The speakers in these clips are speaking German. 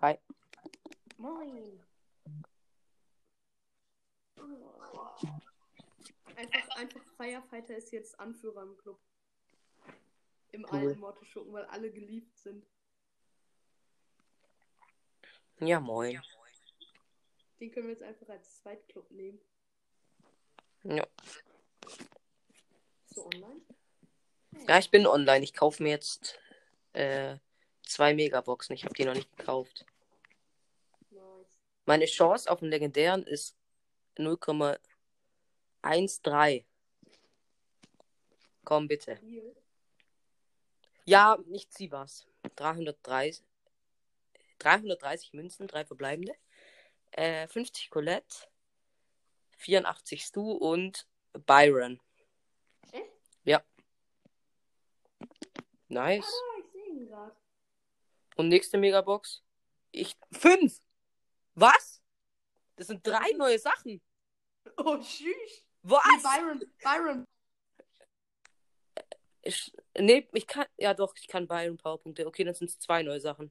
Hi. Moin. Einfach, einfach Firefighter ist jetzt Anführer im Club. Im Cool. alten Motto-Schuppen, weil alle geliebt sind. Ja, moin. Den können wir jetzt einfach als Zweitclub nehmen. Ja. Ist so online? ja, ich bin online. Ich kaufe mir jetzt äh, zwei Megaboxen. Ich habe die noch nicht gekauft. Nice. Meine Chance auf den legendären ist 0,13. Komm bitte. Ja, ich zieh was. 330, 330 Münzen, drei verbleibende. Äh, 50 Colette, 84 Stu und Byron. Echt? Ja. Nice. Ah, ich sehe ihn gerade. Und nächste Megabox. Ich. Fünf! Was? Das sind drei neue Sachen. Oh, tschüss. Was? Nee, Byron, Byron. Ich, nee, ich kann. Ja, doch, ich kann Byron Powerpunkte. Okay, dann sind es zwei neue Sachen.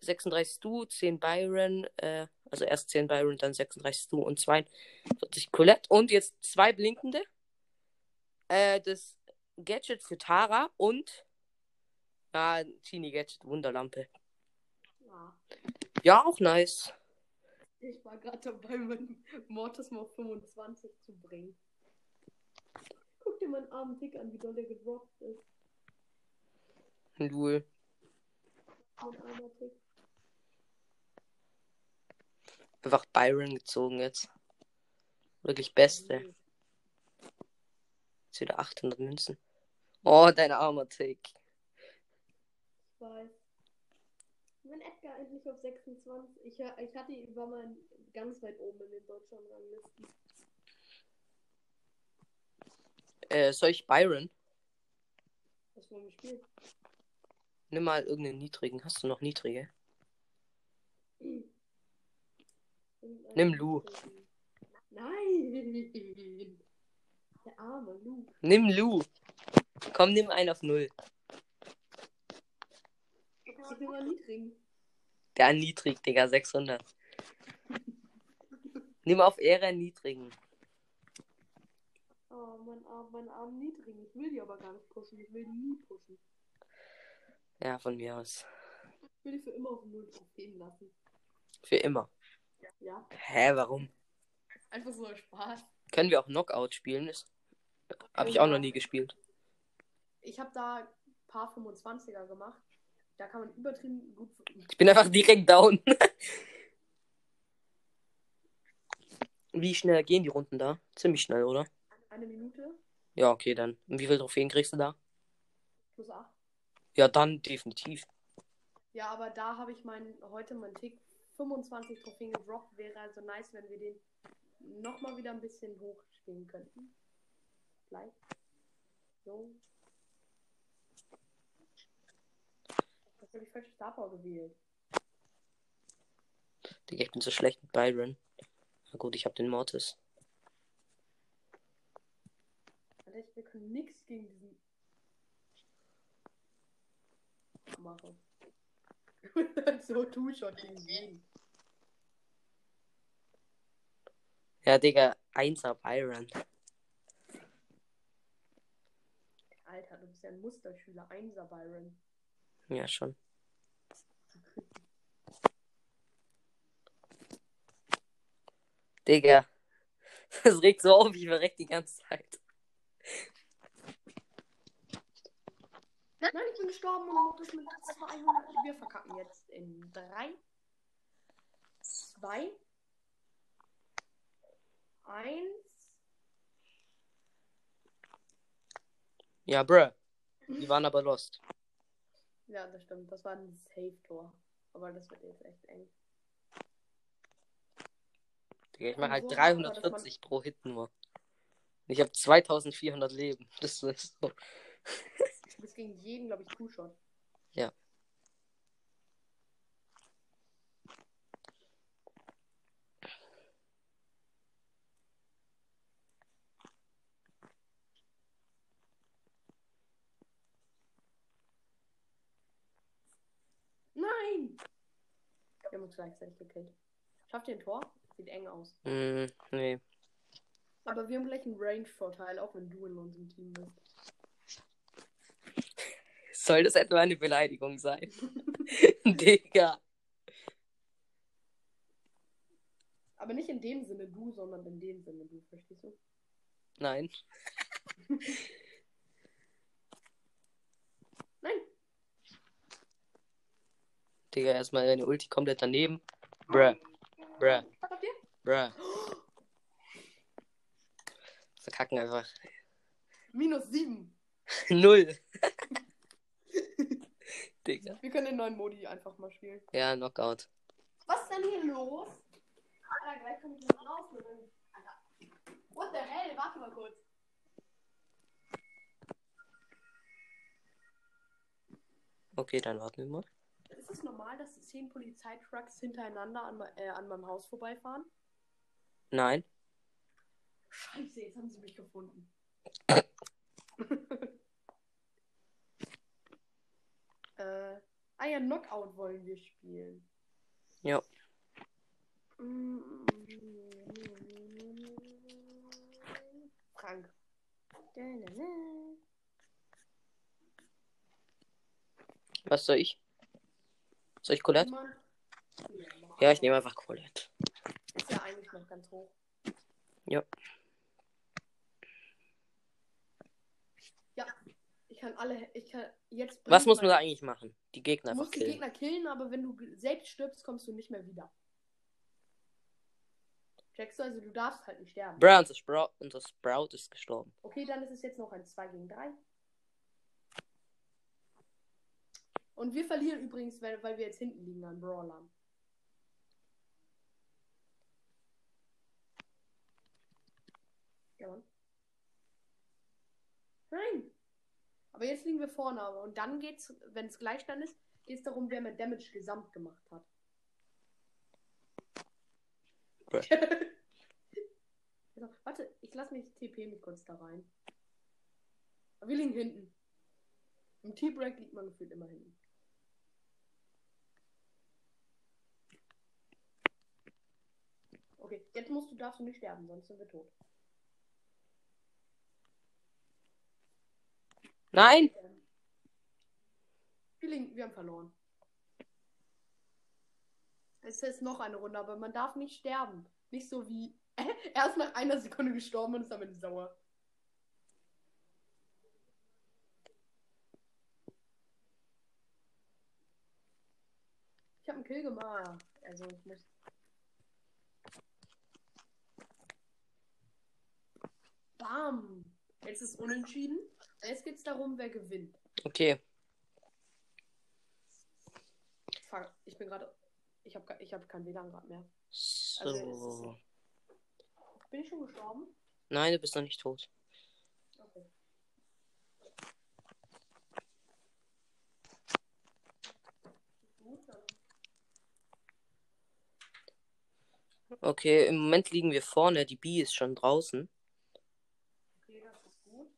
36 Stu, 10 Byron, äh, also erst 10 Byron, dann 36 Stu und 42 Colette. Und jetzt zwei blinkende. Äh, das Gadget für Tara und. Ja, Teenie Gadget, Wunderlampe. Ja. Ja, auch nice. Ich war gerade dabei, meinen Mortis mal auf 25 zu bringen. Guck dir meinen armen Tick an, wie doll der gedroppt ist. Lul. Mein armer Tick. Einfach Byron gezogen jetzt. Wirklich beste. Jetzt wieder 800 Münzen. Oh, dein armer Tick. Ich weiß. Wenn Edgar endlich auf 26. Ich, ich hatte ihn, war mal ganz weit oben in den Deutschland-Ranglisten. Äh, soll ich Byron? Was wollen wir spielen? Nimm mal irgendeinen niedrigen. Hast du noch niedrige? Nimm Lu. Nein! Der arme Lu. Nimm Lu. Komm, nimm einen auf Null. Ich nehme mal niedrigen. Der niedrig, Digga, 600. Nimm auf Ehre einen niedrigen. Oh, mein arm, mein arm niedrigen. Ich will die aber gar nicht pushen. Ich will die nie pushen. Ja, von mir aus. Ich will die für immer auf null Trophäen lassen. Für immer. Ja, Hä, warum? einfach so Spaß. Können wir auch Knockout spielen? Das habe ich auch noch nie gespielt. Ich habe da ein paar 25er gemacht. Da kann man übertrieben gut. Ich bin einfach direkt down. Wie schnell gehen die Runden da? Ziemlich schnell, oder? Eine Minute Ja, okay, dann. Und wie viele Trophäen kriegst du da? plus 8. Ja, dann definitiv. Ja, aber da habe ich mein, heute meinen Tick 25 Trophäen gedroppt. Wäre also nice, wenn wir den nochmal wieder ein bisschen hochspielen könnten. Vielleicht. So. Was habe ich falsch Star Power gewählt? Digga, ich bin so schlecht mit Byron. Na gut, ich habe den Mortis. Alter, ich, wir können nichts gegen diesen machen. so Two-Shot gegen jeden. Ja, Digga, 1er Byron. Alter, du bist ja ein Musterschüler. Einser Byron. Ja, schon. Digga. Das regt so auf, ich verreck die ganze Zeit. Nein, ich bin gestorben und das mit 200. Wir verkacken jetzt in 3, 2, 1. Ja, bruh. Die waren aber lost. Ja, das stimmt. Das war ein Safe-Tor. Aber das wird jetzt echt eng. Ich mache halt Und so, aber das 340 pro Hit nur. Ich habe 2400 Leben. Das ist so. Du bist gegen jeden, glaube ich, Two-Shot. Ja. Nein! Wir haben uns gleichzeitig gekillt. Schafft ihr ein Tor? Sieht eng aus. Hm, nee. Aber wir haben gleich einen Range-Vorteil, auch wenn du in unserem Team bist. Soll das etwa eine Beleidigung sein? Digga. Aber nicht in dem Sinne du, sondern in dem Sinne du, verstehst du? Nein. Nein. Digga, erstmal deine Ulti komplett daneben. Bruh. Bruh. Was habt ihr? Bruh. Verkacken einfach. Minus sieben. Null. Digga. Wir können den neuen Modi einfach mal spielen. Ja, Knockout. Was ist denn hier los? Alter, gleich komme ich nicht raus. Alter. What the hell? Warte mal kurz. Okay, dann warten wir mal. Normal, dass zehn Polizeitrucks hintereinander an, äh, an meinem Haus vorbeifahren? Nein. Scheiße, jetzt haben sie mich gefunden. äh, ah ja, Knockout wollen wir spielen. Ja. Frank. Was soll ich? Soll ich Colette? Ja, ich nehme einfach Colette. Ist ja eigentlich noch ganz hoch. Ja. Ja, ich kann alle, ich kann jetzt. Was muss man da eigentlich machen? Die Gegner Du einfach musst die killen. Gegner killen, aber wenn du selbst stirbst, kommst du nicht mehr wieder. Checkst du, also du darfst halt nicht sterben. Unser Sprout, unser Sprout ist gestorben. Okay, dann ist es jetzt noch ein 2 gegen 3. Und wir verlieren übrigens, weil, weil wir jetzt hinten liegen an Brawlern. Ja, Mann. Nein! Aber jetzt liegen wir vorne, aber und dann geht's, wenn es Gleichstand ist, geht's darum, wer mehr Damage gesamt gemacht hat. Also, warte, ich lass mich TP mich kurz da rein. Aber wir liegen hinten. Im T-Break liegt man gefühlt immer hinten. Okay, jetzt musst du, darfst du nicht sterben, sonst sind wir tot. Nein! Wir, wir haben verloren. Es ist noch eine Runde, aber man darf nicht sterben. Nicht so wie. er ist nach einer Sekunde gestorben und ist am Ende sauer. Ich habe einen Kill gemacht. Also ich muss. Bam! Jetzt ist unentschieden. Jetzt geht es darum, wer gewinnt. Okay. Fuck, ich bin gerade. Ich habe ich hab kein WLAN gerade mehr. So. Also, Bin ich schon gestorben? Nein, du bist noch nicht tot. Okay. Okay, im Moment liegen wir vorne. Die B ist schon draußen. Okay, das ist gut.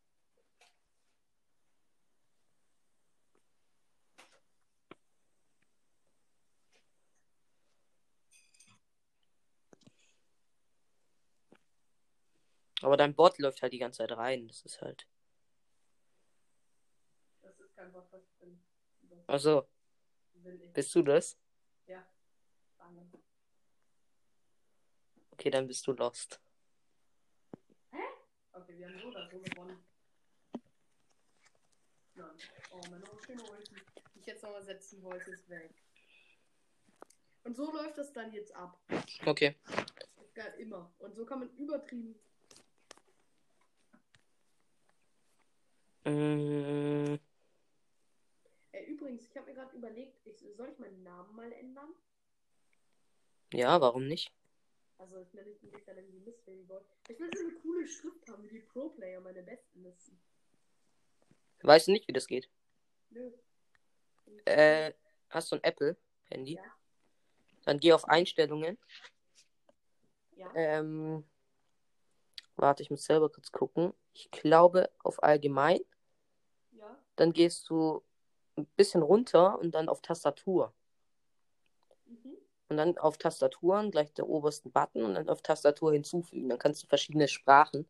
Aber dein Bot läuft halt die ganze Zeit rein. Das ist halt. Das ist kein Wort, was ich bin. Will ich. bist du das? Ja. Danke. Okay, dann bist du lost. Okay, wir haben so oder so gewonnen. Nein. Oh, meine schöne Ulti, die ich jetzt nochmal setzen wollte, ist weg. Und so läuft das dann jetzt ab. Okay. Immer. Und so kann man übertrieben. Äh, übrigens, ich habe mir gerade überlegt, ich, soll ich meinen Namen mal ändern? ja, warum nicht? Also ich nenne mich dann irgendwie Mystery Boy. Ich will so eine coole Schrift haben, wie die Pro-Player meine besten Listen. Weißt du nicht, wie das geht? Nö. Äh, hast du ein Apple-Handy? Ja. Dann geh auf Einstellungen. Ja. Ähm, warte, ich muss selber kurz gucken. Ich glaube auf Allgemein. Dann gehst du ein bisschen runter und dann auf Tastatur. Mhm. Und dann auf Tastaturen gleich der obersten Button und dann auf Tastatur hinzufügen. Dann kannst du verschiedene Sprachen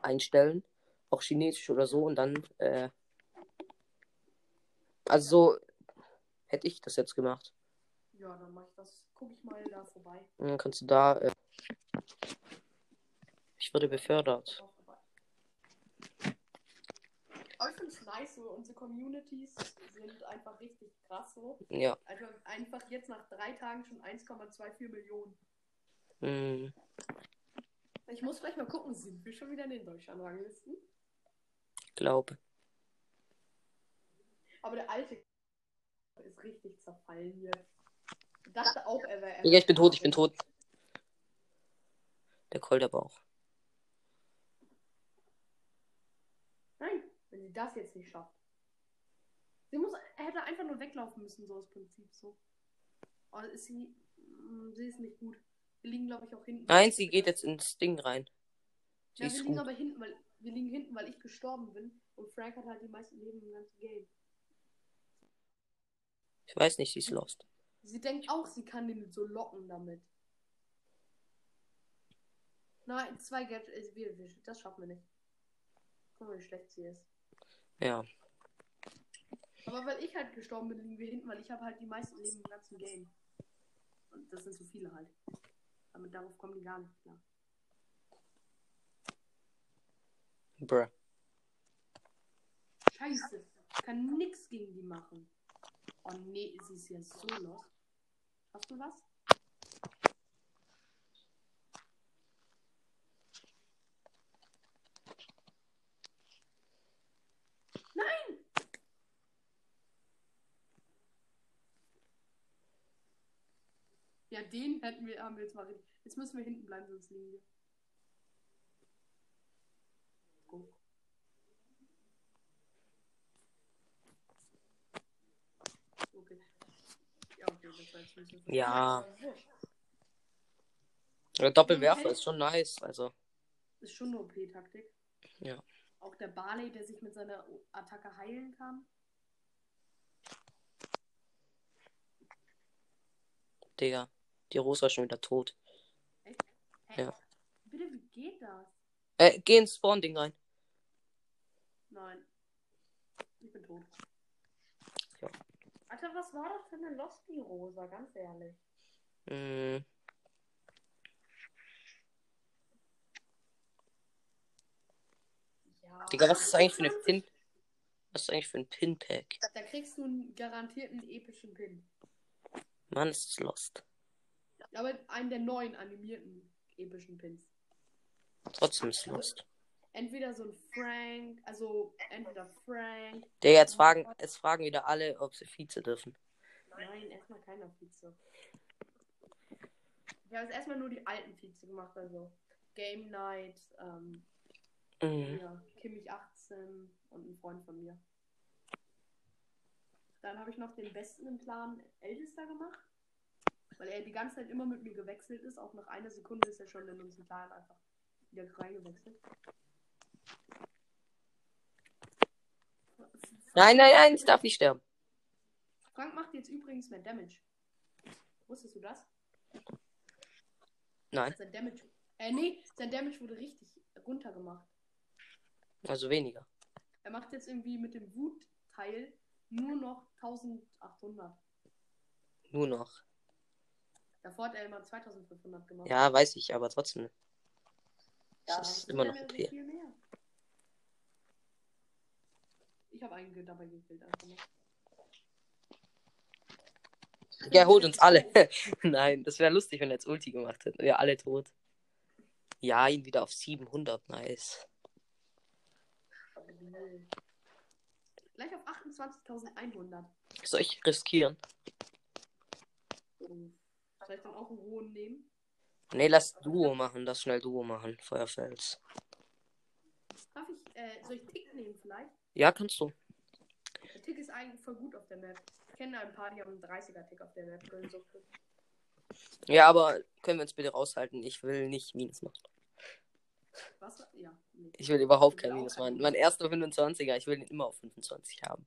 einstellen, auch Chinesisch oder so. Und dann, äh, also so hätte ich das jetzt gemacht. Ja, dann mach ich das. Guck ich mal da vorbei. Und dann kannst du da, äh, ich wurde befördert. Aber ich finde es nice, so unsere Communities sind einfach richtig krass so. Ja. Also einfach jetzt nach drei Tagen schon 1,24 Millionen. Hm, Ich muss gleich mal gucken, sind wir schon wieder in den Deutschland-Ranglisten? glaube. Aber der alte ist richtig zerfallen jetzt. Ich dachte auch, er wäre. Ja, ich bin tot, ich bin tot. Der Kolderbauch. Nein, wenn sie das jetzt nicht schafft. Sie muss, er hätte einfach nur weglaufen müssen, so das Prinzip so. Aber ist sie. mh, Sie ist nicht gut. Wir liegen, glaube ich, auch hinten. Nein, sie geht jetzt ins Ding rein. Sie Ja, wir liegen gut. aber hinten, weil wir liegen hinten, weil ich gestorben bin und Frank hat halt die meisten Leben im ganzen Game. Ich weiß nicht, sie ist lost. Sie denkt auch, sie kann den so locken damit. Nein, zwei Gadgets, wir, das schaffen wir nicht. Guck mal, wie schlecht sie ist. Ja. Aber weil ich halt gestorben bin, liegen wir hinten, weil ich habe halt die meisten Leben im ganzen Game. Und das sind so viele halt. Damit darauf kommen die gar nicht klar. Bruh. Scheiße. Ich kann nix gegen die machen. Oh nee, sie ist ja so los. Hast du was? Nein! Ja, den hätten wir, haben wir jetzt mal richtig. Jetzt müssen wir hinten bleiben, sonst liegen wir. Go. Okay. Ja, okay, das war jetzt ein bisschen Ja. Der Doppelwerfer ist schon nice. Also, Ist schon eine OP-Taktik. Ja. Auch der Barley, der sich mit seiner Attacke heilen kann. Digga. Die Rosa ist schon wieder tot. Hä? Ja. Bitte, wie geht das? Äh, geh ins Spawn-Ding rein. Nein. Ich bin tot. Ja. Alter, was war das für eine Losty-Rosa? Ganz ehrlich. Hm. Ja. Digga, was ist eigentlich für eine Pin? Was ist eigentlich für ein Pin-Pack? Da kriegst du einen garantierten epischen Pin. Mann, ist lost. Aber einen der neuen animierten epischen Pins. Trotzdem ist es lost. Entweder so ein Frank, also entweder Frank. Digga, jetzt fragen, jetzt fragen wieder alle, ob sie Vize dürfen. Nein, erstmal keiner Vize. Ich habe jetzt erstmal nur die alten Vize gemacht, also Game Night, ähm, Mhm. ja, Kimmich 18 und ein Freund von mir. Dann habe ich noch den besten im Clan Ältester gemacht, weil er die ganze Zeit immer mit mir gewechselt ist. Auch nach einer Sekunde ist er schon in unseren Clan einfach wieder reingewechselt. Nein, nein, nein, ich darf nicht sterben. Frank macht jetzt übrigens mehr Damage. Wusstest du das? Nein, Sein Damage. Äh, nee, sein Damage wurde richtig runtergemacht. also weniger. Er macht jetzt irgendwie mit dem Wut-Teil nur noch 1800. Nur noch. Davor hat er immer 2500 gemacht. Ja, weiß ich, aber trotzdem. Ja, Das ist immer noch er okay. Ich habe einen dabei gekillt. Ja, holt uns alle. Nein, das wäre lustig, wenn er jetzt Ulti gemacht hätte. Wir alle tot. Ja, ihn wieder auf 700. Nice. Gleich auf 28.100. Soll ich riskieren? Soll ich dann auch einen hohen nehmen? Nee, lass Duo machen. Lass schnell Duo machen. Feuerfels. Darf ich, äh, soll ich Tick nehmen vielleicht? Ja, kannst du. Der Tick ist eigentlich voll gut auf der Map. Ich kenne ein paar, die haben einen 30er-Tick auf der Map. So. Ja, aber können wir uns bitte raushalten? Ich will nicht Minus machen. Was? Ja. Nee. Ich will überhaupt kein Minus machen. Mein erster 25er, ich will ihn immer auf 25 haben.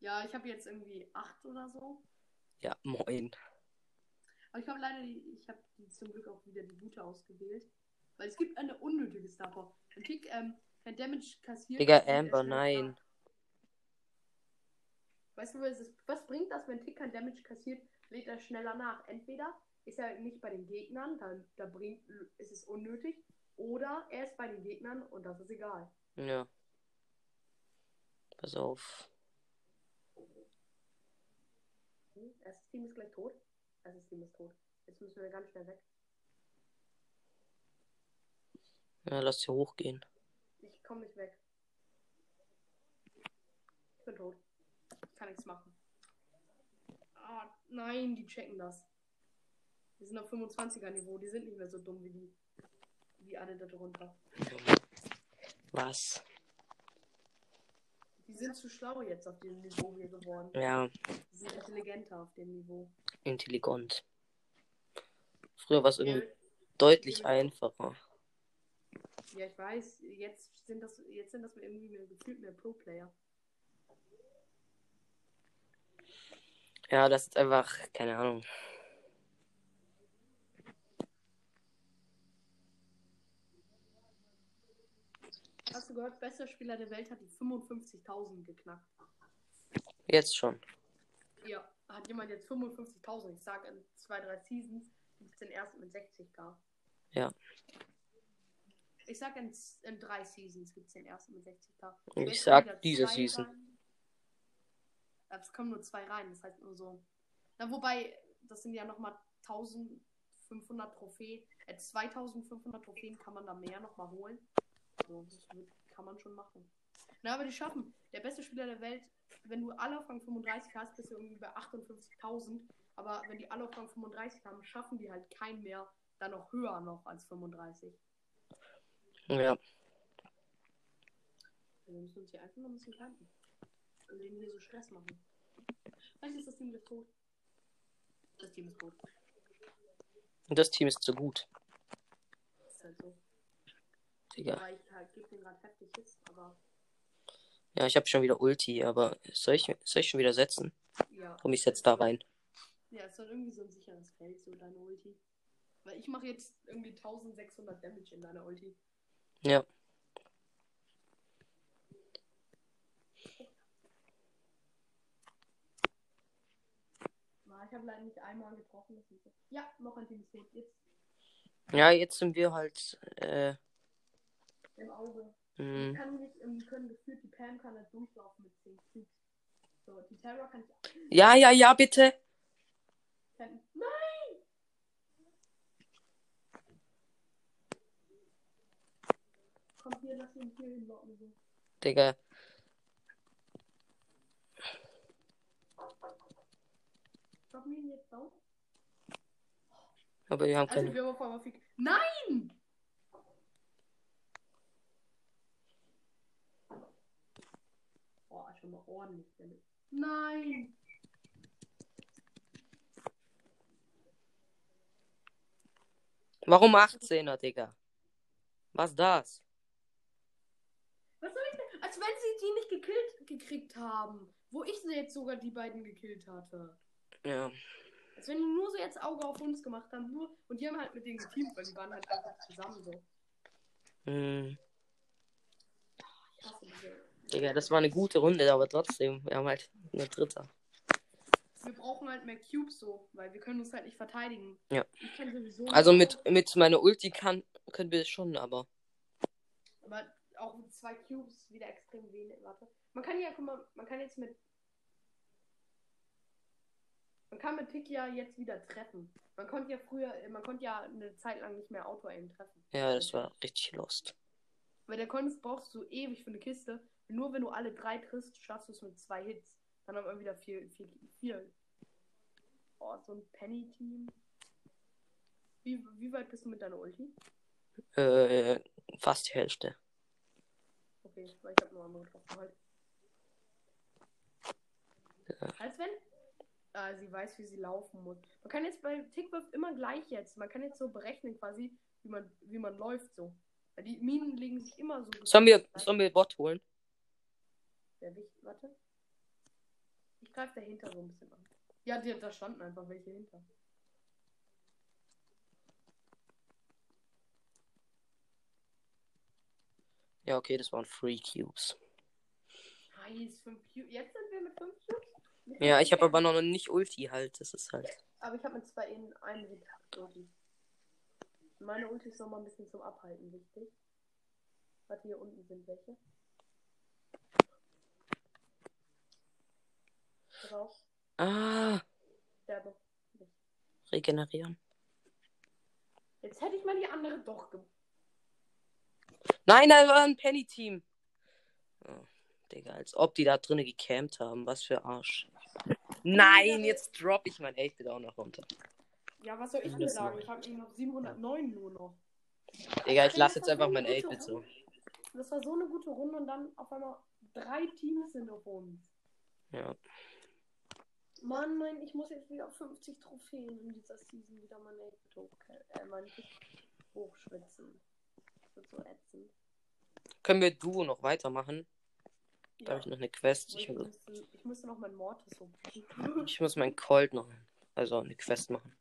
Ja, ich habe jetzt irgendwie 8 oder so. Ja, moin. Aber ich habe leider die, ich habe die zum Glück auch wieder die gute ausgewählt. Weil es gibt eine unnötige Star Power. Wenn Tick ähm, kein Damage kassiert. Digga, er Amber, nein. Weißt du, was bringt das, wenn Tick kein Damage kassiert, lädt er schneller nach? Entweder ist er nicht bei den Gegnern, dann da bringt, ist es unnötig. Oder er ist bei den Gegnern und das ist egal. Ja. Pass auf. Hm, Erstes Team ist gleich tot. Erstes Team ist tot. Jetzt müssen wir ganz schnell weg. Ja, lass hier hochgehen. Ich komme nicht weg. Ich bin tot. Ich kann nichts machen. Ah, nein, die checken das. Die sind auf 25er Niveau. Die sind nicht mehr so dumm wie die. Wie alle da drunter. Was? Die sind zu schlau jetzt auf dem Niveau hier geworden. Ja, Die sind intelligenter auf dem Niveau. intelligent. Früher war es irgendwie Ja, deutlich einfacher. ja, ich weiß. Jetzt sind das, jetzt sind das irgendwie mehr gefühlt mehr Pro-Player. Ja, das ist einfach, keine Ahnung. Hast du gehört, bester Spieler der Welt hat die 55.000 geknackt. Jetzt schon. Ja, hat jemand jetzt 55.000? Ich sag, in zwei, drei Seasons gibt es den ersten mit 60k. Ja. Ich sag, in, in drei Seasons gibt es den ersten mit 60k. Und ich sag, diese Season. rein. Es kommen nur zwei rein, das heißt nur so. Na, wobei, das sind ja nochmal 1500 Trophäen. Äh, 2500 Trophäen kann man da mehr nochmal holen. So, das wird, kann man schon machen. Na, aber die schaffen. Der beste Spieler der Welt, wenn du alle auf Rang 35 hast, bist du irgendwie bei 58.000. Aber wenn die alle auf Rang 35 haben, schaffen die halt keinen mehr, dann noch höher noch als 35. Ja. Wir müssen uns hier einfach noch ein bisschen kannten. Und denen hier so Stress machen. Vielleicht ist das Team gleich tot. Das Team ist tot. Und das Team ist so gut. Das ist halt so. Digga. Ich halt gerade heftig aber Ja, ich habe schon wieder Ulti, aber soll ich, soll ich schon wieder setzen? ja. Komm, ich setz da rein. Ja, ist dann irgendwie so ein sicheres Feld, so deine Ulti. Weil ich mache jetzt irgendwie 1600 Damage in deiner Ulti. Ja. Ich habe leider nicht einmal getroffen. Ja, noch ein Team ist tot. Jetzt Ja, jetzt sind wir halt, äh, im Auge. mh, Ich kann nicht, ähm, können gefühlt, die Pam kann nicht durchlaufen mit 10 Cubes. So, die Terror kann ich. ja, ja, ja, bitte. Nein! Kommt hier, lass ihn hier hinlocken. So. Digga. Aber wir haben Also, keine. wir haben auf einmal. Nein! Schon mal ordentlich. Damage. Nein! Warum 18er, Digga? Was das? Was soll ich denn? Als wenn sie die nicht gekillt gekriegt haben. Wo ich sie jetzt sogar die beiden gekillt hatte. Ja. Als wenn die nur so jetzt Auge auf uns gemacht haben. Nur, und die haben halt mit denen geteamt, weil die waren halt einfach zusammen so. Hm. Ich hasse diese. Digga, das war eine gute Runde, aber trotzdem, wir haben halt eine dritte. Wir brauchen halt mehr Cubes so, weil wir können uns halt nicht verteidigen. Ja. Also mit, mit meiner Ulti kann, können wir schon, aber. Aber auch mit zwei Cubes wieder extrem wenig. Warte. Man kann ja, guck mal, man kann jetzt mit. Man kann mit Tick ja jetzt wieder treffen. Man konnte ja früher, man konnte ja eine Zeit lang nicht mehr Auto-Aim treffen. Ja, das war richtig lost. Weil der Konst brauchst du ewig für eine Kiste. Nur wenn du alle drei triffst, schaffst du es mit zwei Hits. Dann haben wir wieder vier, vier, vier. Oh, so ein Penny-Team. Wie, wie weit bist du mit deiner Ulti? Äh, fast die Hälfte. Okay, weil ich habe nur andere getroffen heute. Ja. Als wenn ah, sie weiß, wie sie laufen muss. Man kann jetzt bei Tickwurf immer gleich jetzt. Man kann jetzt so berechnen quasi, wie man, wie man läuft so. Weil die Minen legen sich immer so. Sollen wir, sollen wir Bot holen? Sehr wichtig. Warte. Ich greife dahinter so ein bisschen an. Ja, die, da standen einfach welche hinter. Ja, okay, das waren Free Cubes. Nice, fünf Cubes. Jetzt sind wir mit 5 Cubes? Ja, ich habe aber noch nicht Ulti halt, das ist halt. Aber ich habe mit zwei in einem Ulti. Meine Ulti ist nochmal ein bisschen zum Abhalten wichtig. Warte, hier unten sind welche. Drauf. Ah, nicht. regenerieren. Jetzt hätte ich mal die andere doch ge Nein, da war ein Penny-Team. Oh, Digga, als ob die da drinnen gecampt haben. Was für Arsch. Nein, jetzt drop ich mein 8-Bit auch noch runter. Ja, was soll ich denn sagen? Ich habe noch 709 nur noch. Digga, ich lasse jetzt einfach mein eine gute 8-Bit so. Das war so eine gute Runde und dann auf einmal drei Teams sind auf uns. Ja. Mann, nein, ich muss jetzt wieder auf 50 Trophäen in dieser Season wieder meine äh, mein hochschwitzen. Das wird so ätzend. Können wir Duo noch weitermachen? Da Ja. habe ich noch eine Quest. Ich, Ich, müsste, ich müsste noch mein Mortis hochpicken. ich muss meinen Colt noch. Also eine Quest machen.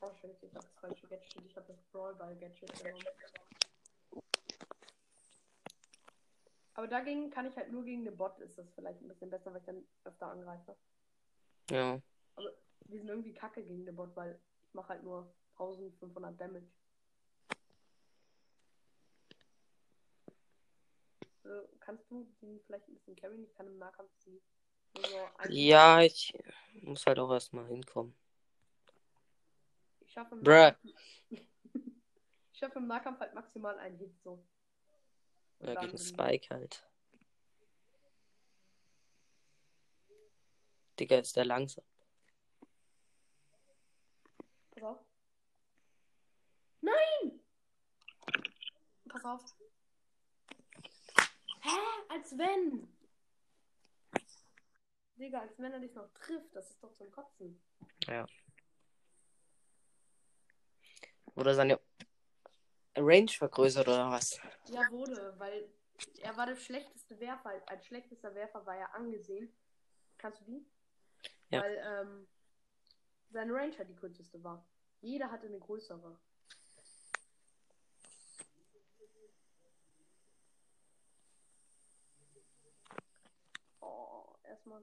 Oh shit, ich hab das falsche Gadget. Ich hab das Brawlball Gadget genommen. Aber dagegen kann ich halt nur gegen den Bot, ist das vielleicht ein bisschen besser, weil ich dann öfter angreife. Ja. Wir sind irgendwie kacke gegen den Bot, weil ich mache halt nur 1500 Damage. Äh, kannst du den vielleicht ein bisschen carryen? Ich kann im Nahkampf sie Ja, ich muss halt auch erstmal hinkommen. Ich schaffe im. Nahkampf, ich schaffe im Nahkampf halt maximal einen Hit so. Und Ja, gegen Spike halt. Digga, ist der langsam. Pass auf. Nein! Pass auf. Hä? Als wenn! Digga, als wenn er dich noch trifft. Das ist doch zum Kotzen. Oder seine Range vergrößert oder was? Ja, wurde, weil er war der schlechteste Werfer. Als schlechtester Werfer war er angesehen. Kannst du die? Ja. Weil ähm, seine Range halt die kürzeste war. Jeder hatte eine größere. Oh, erstmal.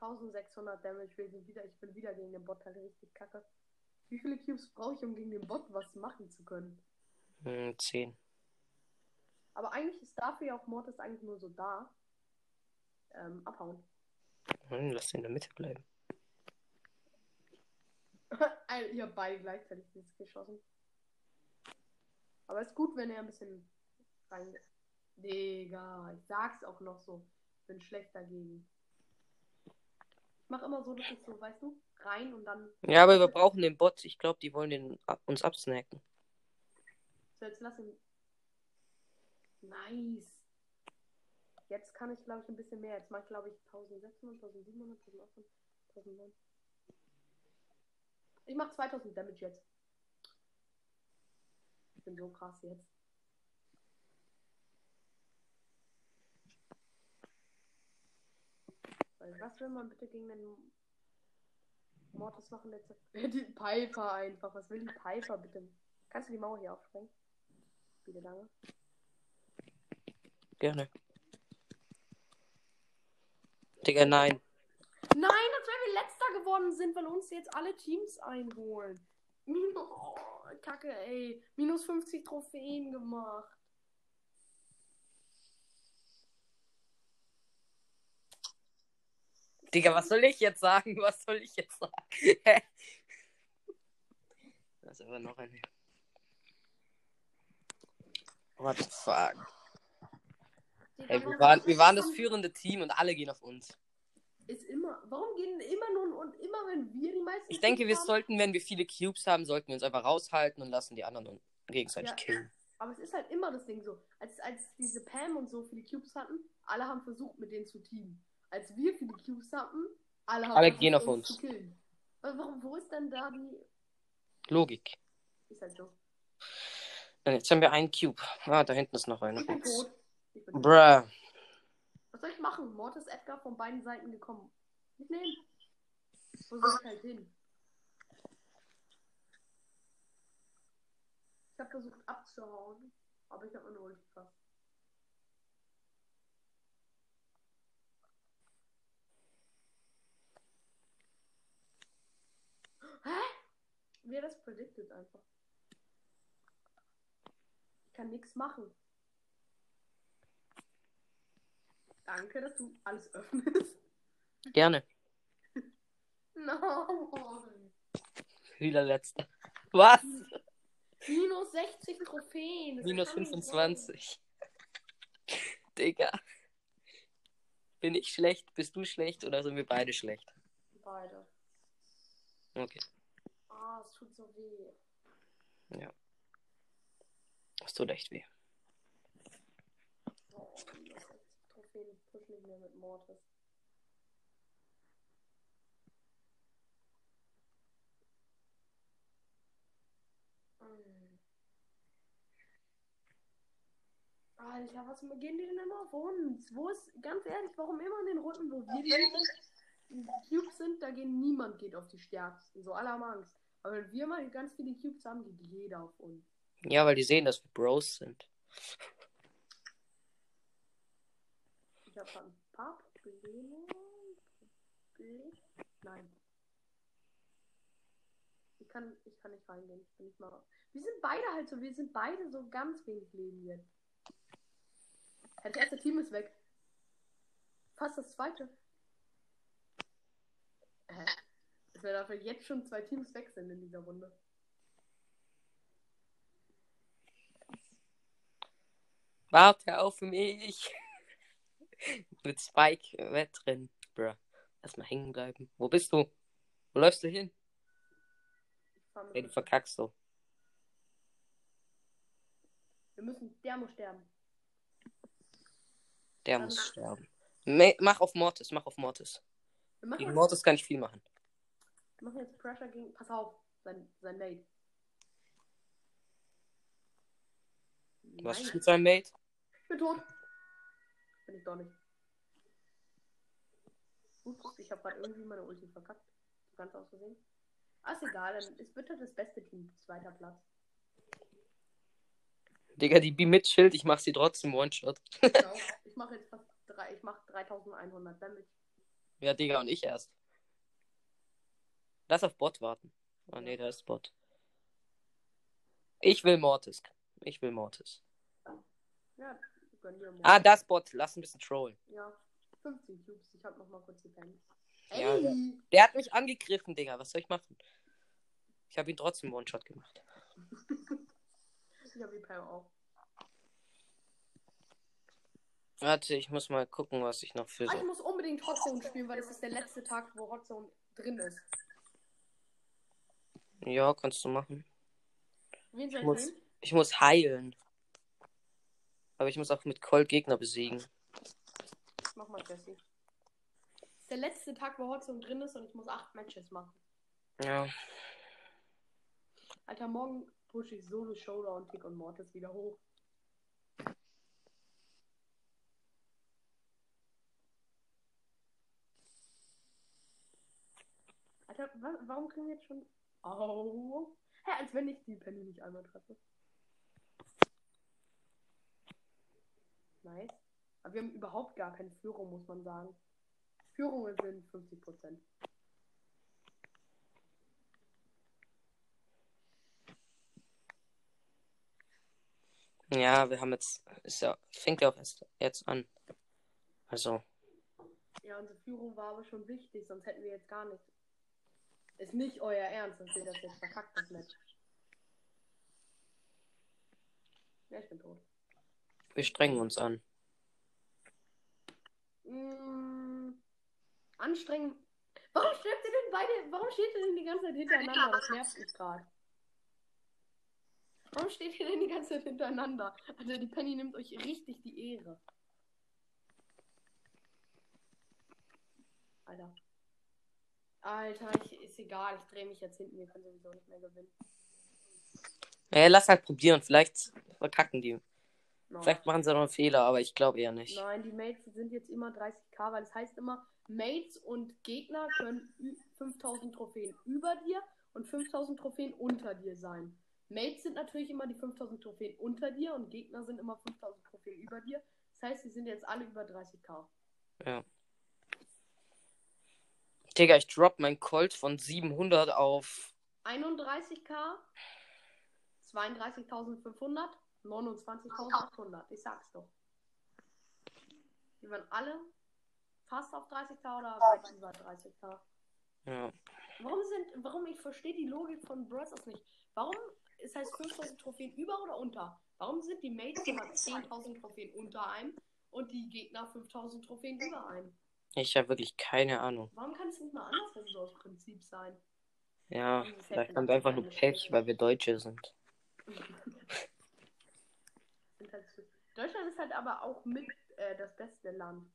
1600 Damage. Sind wieder, ich bin wieder gegen den Bot halt richtig kacke. Wie viele Cubes brauche ich, um gegen den Bot was machen zu können? Hm, 10. Aber eigentlich ist dafür ja auch Mortis eigentlich nur so da. Ähm, abhauen. Hm, lass den in der Mitte bleiben. Ihr habt beide gleichzeitig jetzt geschossen. Aber ist gut, wenn er ein bisschen rein. Digga, ich sag's auch noch so. Ich bin schlecht dagegen. Ich mach immer so, dass ich so, weißt du, rein und dann. Ja, aber wir brauchen den Bot. Ich glaube, die wollen den ab uns absnacken. So, jetzt lass ihn. Nice. Jetzt kann ich, glaube ich, ein bisschen mehr. Jetzt mach ich, glaube ich, 1600, 1700, 1800, 1900. Ich mach 2000 Damage jetzt. Ich bin so krass jetzt. Weil was will man bitte gegen den Mortis machen? Jetzt? Die Piper einfach. Was will die Piper bitte? Kannst du die Mauer hier aufsprengen? Bitte lange. Gerne. Digga, nein. Nein, als wenn wir letzter geworden sind, weil uns jetzt alle Teams einholen. Oh, Kacke, ey. Minus 50 Trophäen gemacht. Digga, was soll ich jetzt sagen? Was soll ich jetzt sagen? Hä? das ist aber noch eine. What the fuck? Ey, wir waren, wir waren das führende Team und alle gehen auf uns. Ist immer. Warum gehen immer nur und immer, wenn wir die meisten. Ich denke, wir haben? sollten, wenn wir viele Cubes haben, sollten wir uns einfach raushalten und lassen die anderen uns gegenseitig Ja. killen. Aber es ist halt immer das Ding so. Als, als diese Pam und so viele Cubes hatten, alle haben versucht, mit denen zu teamen. Als wir viele Cubes hatten, alle haben Alle gehen auf uns. zu killen. Aber warum, wo ist denn da die. Logik. Ist halt so. Und jetzt haben wir einen Cube. Ah, da hinten ist noch einer. Ich bin tot. Ich bin tot. Bruh. Was soll ich machen? Mortis Edgar von beiden Seiten gekommen. Nicht nehmen. Wo soll ich halt hin? Ich habe versucht abzuhauen, aber ich habe eine Ulti fast. Hä? Wer das predicted einfach? Ich kann nichts machen. Danke, dass du alles öffnest. Gerne. Nein. Hühler letzter. Was? Minus 60 Trophäen. das Minus kann nicht 25. Digga. Bin ich schlecht? Bist du schlecht oder sind wir beide schlecht? Beide. Okay. Ah, es tut so weh. Das tut echt weh. Oh, minus 60 Trophäen. Push nicht mehr mit Mortis. Mm. Alter, was gehen die denn immer auf uns? Wo ist, ganz ehrlich, warum immer in den Runden, wo wir die Cubes sind, da gehen niemand geht auf die Stärksten. So alle haben Angst. Aber wenn wir mal ganz viele Cubes haben, geht jeder auf uns. Ja, weil die sehen, dass wir Bros sind. Ich habe ein paar Probleme. Problem- Nein. Ich kann, ich kann nicht reingehen. Ich bin nicht mal. Wir sind beide halt so, wir sind beide so ganz wenig Leben jetzt. Das erste Team ist weg. Fast das zweite. Hä? Wäre dafür jetzt schon zwei Teams weg sind in dieser Runde. Warte auf mich. Mit Spike Wettrennen. Bruh. Erstmal hängen bleiben. Wo bist du? Wo läufst du hin? Ey, du verkackst so. Wir müssen, der muss sterben. Der muss sterben. Me mach auf Mortis, mach auf Mortis. Wir Gegen Mortis kann ich viel machen. Wir machen jetzt Pressure gegen. Pass auf, sein, sein Mate. Was ist mit seinem Mate? ich bin tot. Bin ich doch nicht. Ups, ich habe gerade irgendwie meine Ulti verkackt. Ganz aus Versehen. Ah, ist egal, dann wird halt das beste Team. Zweiter Platz. Digga, die B mit Schild, ich mach sie trotzdem One-Shot. Genau. ich mache jetzt fast drei, ich mache 3100 Damage. Ja, Digga, und ich erst. Lass auf Bot warten. Oh nee, da ist Bot. Ich will Mortis. Ich will Mortis. Ja, gönn dir mal. Ah, das Bot. Lass ein bisschen trollen. Ja, 15 Cubes. Ich habe noch mal kurz gepennt. Ja, Ey! Der hat mich angegriffen, Digga. Was soll ich machen? Ich habe ihn trotzdem One-Shot gemacht. Ich habe die Pam auch. Warte, ich muss mal gucken, was ich noch für Ah, ich muss unbedingt Hotzone spielen, weil das ist der letzte Tag, wo Hotzone drin ist. Ja, kannst du machen. Wen soll Ich ich muss, nehmen? ich muss heilen. Aber ich muss auch mit Colt Gegner besiegen. Mach mal Jesse. Der letzte Tag, wo Hotzone drin ist und ich muss acht Matches machen. Ja. Alter, morgen pushe ich Solo, Showdown, Tick und Mortis wieder hoch. Alter, wa warum kriegen wir jetzt schon. Au. Hä, als wenn ich die Penny nicht einmal treffe. Nice. Aber wir haben überhaupt gar keine Führung, muss man sagen. Führungen sind 50%. Ja, wir haben jetzt. Ist ja, fängt ja auch erst jetzt an. Also, Ja, unsere Führung war aber schon wichtig, sonst hätten wir jetzt gar nicht. Ist nicht euer Ernst, dass wir das jetzt verkackt das Match. Ja, ich bin tot. wir strengen uns an. Mm, anstrengend. Warum stirbt ihr denn beide? Warum steht ihr denn die ganze Zeit hintereinander? Das nervt mich gerade. Warum steht ihr denn die ganze Zeit hintereinander? Also die Penny nimmt euch richtig die Ehre. Alter. Alter, ich, ist egal, ich drehe mich jetzt hinten, wir können sowieso nicht mehr gewinnen. Ja, lass halt probieren. Vielleicht verkacken die. No. Vielleicht machen sie noch einen Fehler, aber ich glaube eher nicht. Nein, die Mates sind jetzt immer 30k, weil es heißt immer, Mates und Gegner können ü- 5000 Trophäen über dir und 5000 Trophäen unter dir sein. Mates sind natürlich immer die 5000 Trophäen unter dir und Gegner sind immer 5000 Trophäen über dir. Das heißt, sie sind jetzt alle über 30k. Ja. Digga, ich drop mein Colt von 700 auf 31k, 32.500, 29.800. Ich sag's doch. Die waren alle fast auf 30k oder weit über 30k. Ja. Warum sind, warum ich verstehe die Logik von Bros. nicht. Warum ist heißt 5000 Trophäen über oder unter? Warum sind die Mates immer 10.000 Trophäen unter einem und die Gegner 5000 Trophäen über einem? Ich habe wirklich keine Ahnung. Warum kann es nicht mal andersrum so aus Prinzip sein? Ja, Dieses vielleicht haben wir einfach nur Pech, weil wir Deutsche sind. Halt Deutschland ist halt aber auch mit äh, das beste Land.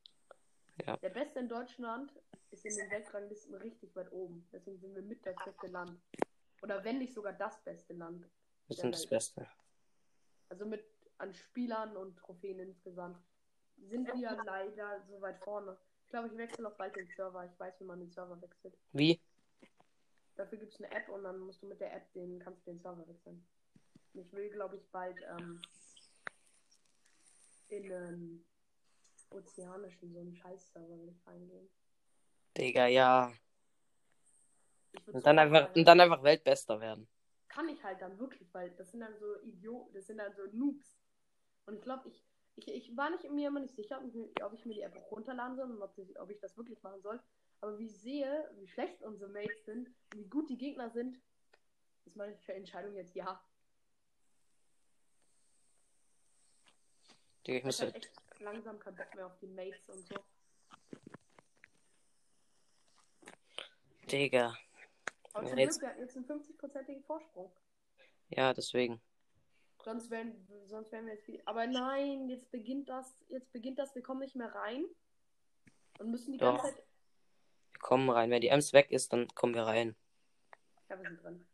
Ja. Der Beste in Deutschland ist in den Weltranglisten richtig weit oben. Deswegen sind wir mit das beste Land. Oder wenn nicht sogar das beste Land. Wir sind das Beste. Also mit an Spielern und Trophäen insgesamt. Sind wir leider so weit vorne. Ich glaube, ich wechsle auch bald den Server. Ich weiß, wie man den Server wechselt. Wie? Dafür gibt es eine App und dann musst du mit der App den, kannst du den Server wechseln. Ich will, glaube ich, bald ähm, in einen ozeanischen, so einen Scheiß-Server will ich reingehen. Digga, ja. Und dann einfach, und dann einfach Weltbester werden. kann ich halt dann wirklich, weil das sind dann so Idioten, das sind dann so Noobs. Und ich glaube, ich, ich, ich war nicht mir immer nicht sicher, ob ich, mir die App runterladen soll und ob, ich- ob ich das wirklich machen soll. Aber wie ich sehe, wie schlecht unsere Mates sind, und wie gut die Gegner sind, ist meine Entscheidung jetzt ja. Digga, ich muss halt echt langsam keinen Bock mehr auf die Mates und so. Digga. Aber zum jetzt- Glück, wir hatten jetzt einen 50-prozentigen Vorsprung. Ja, deswegen. Sonst wären, sonst wären wir jetzt viel. Aber nein, jetzt beginnt das, jetzt beginnt das, wir kommen nicht mehr rein. Und müssen die Doch. ganze Zeit. Wir kommen rein. Wenn die Ems weg ist, dann kommen wir rein. Ja, wir sind drin.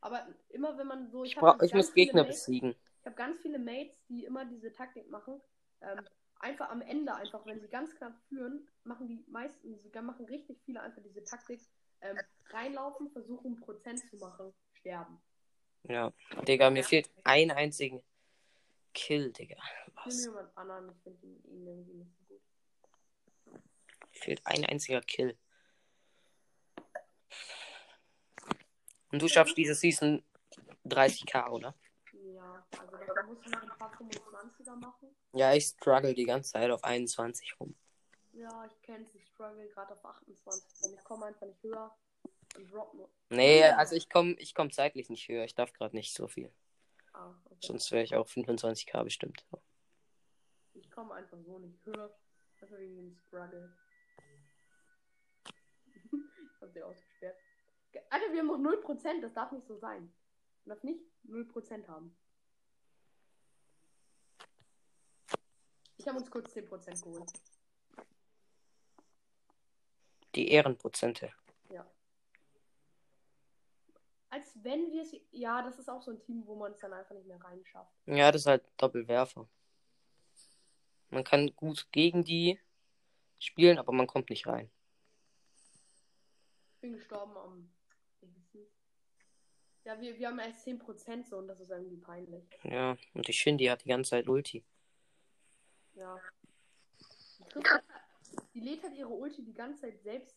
Aber immer wenn man so. Ich, hab brauch, ich muss Gegner Mates- besiegen. Ich habe ganz viele Mates, die immer diese Taktik machen. Ähm, einfach am Ende, einfach wenn sie ganz knapp führen, machen die meisten, sogar machen richtig viele einfach diese Taktik. Ähm, reinlaufen, versuchen Prozent zu machen, sterben. Ja. Digga, mir fehlt ein einzigen Kill, Digga. Was? jemand anderen, ich finde ihn, ihn irgendwie nicht so gut. Mir fehlt ein einziger Kill. Und du schaffst diese Season 30k, oder? Ja, also da musst du noch ein paar 25er machen. Ja, ich struggle die ganze Zeit auf 21 rum. Ja, ich kenne Ich struggle gerade auf 28. Und ich komme einfach nicht höher. Nee, also ich komme ich komm zeitlich nicht höher. Ich darf gerade nicht so viel. Ah, okay. Sonst wäre ich auch 25k bestimmt. Ich komme einfach so nicht höher. Einfach wegen dem Struggle. ich hab sie ausgesperrt. Ge- Alter, wir haben noch 0%. Das darf nicht so sein. Man darf nicht 0% haben. Ich habe uns kurz 10% geholt. Die Ehrenprozente. Ja. Als wenn wir es. Ja, das ist auch so ein Team, wo man es dann einfach nicht mehr reinschafft. Ja, das ist halt Doppelwerfer. Man kann gut gegen die spielen, aber man kommt nicht rein. Ich bin gestorben am. Ja, wir, wir haben erst 10% so und das ist irgendwie peinlich. Ja, und die Shindy hat die ganze Zeit Ulti. Ja. Die, halt, lädt halt ihre Ulti die ganze Zeit selbst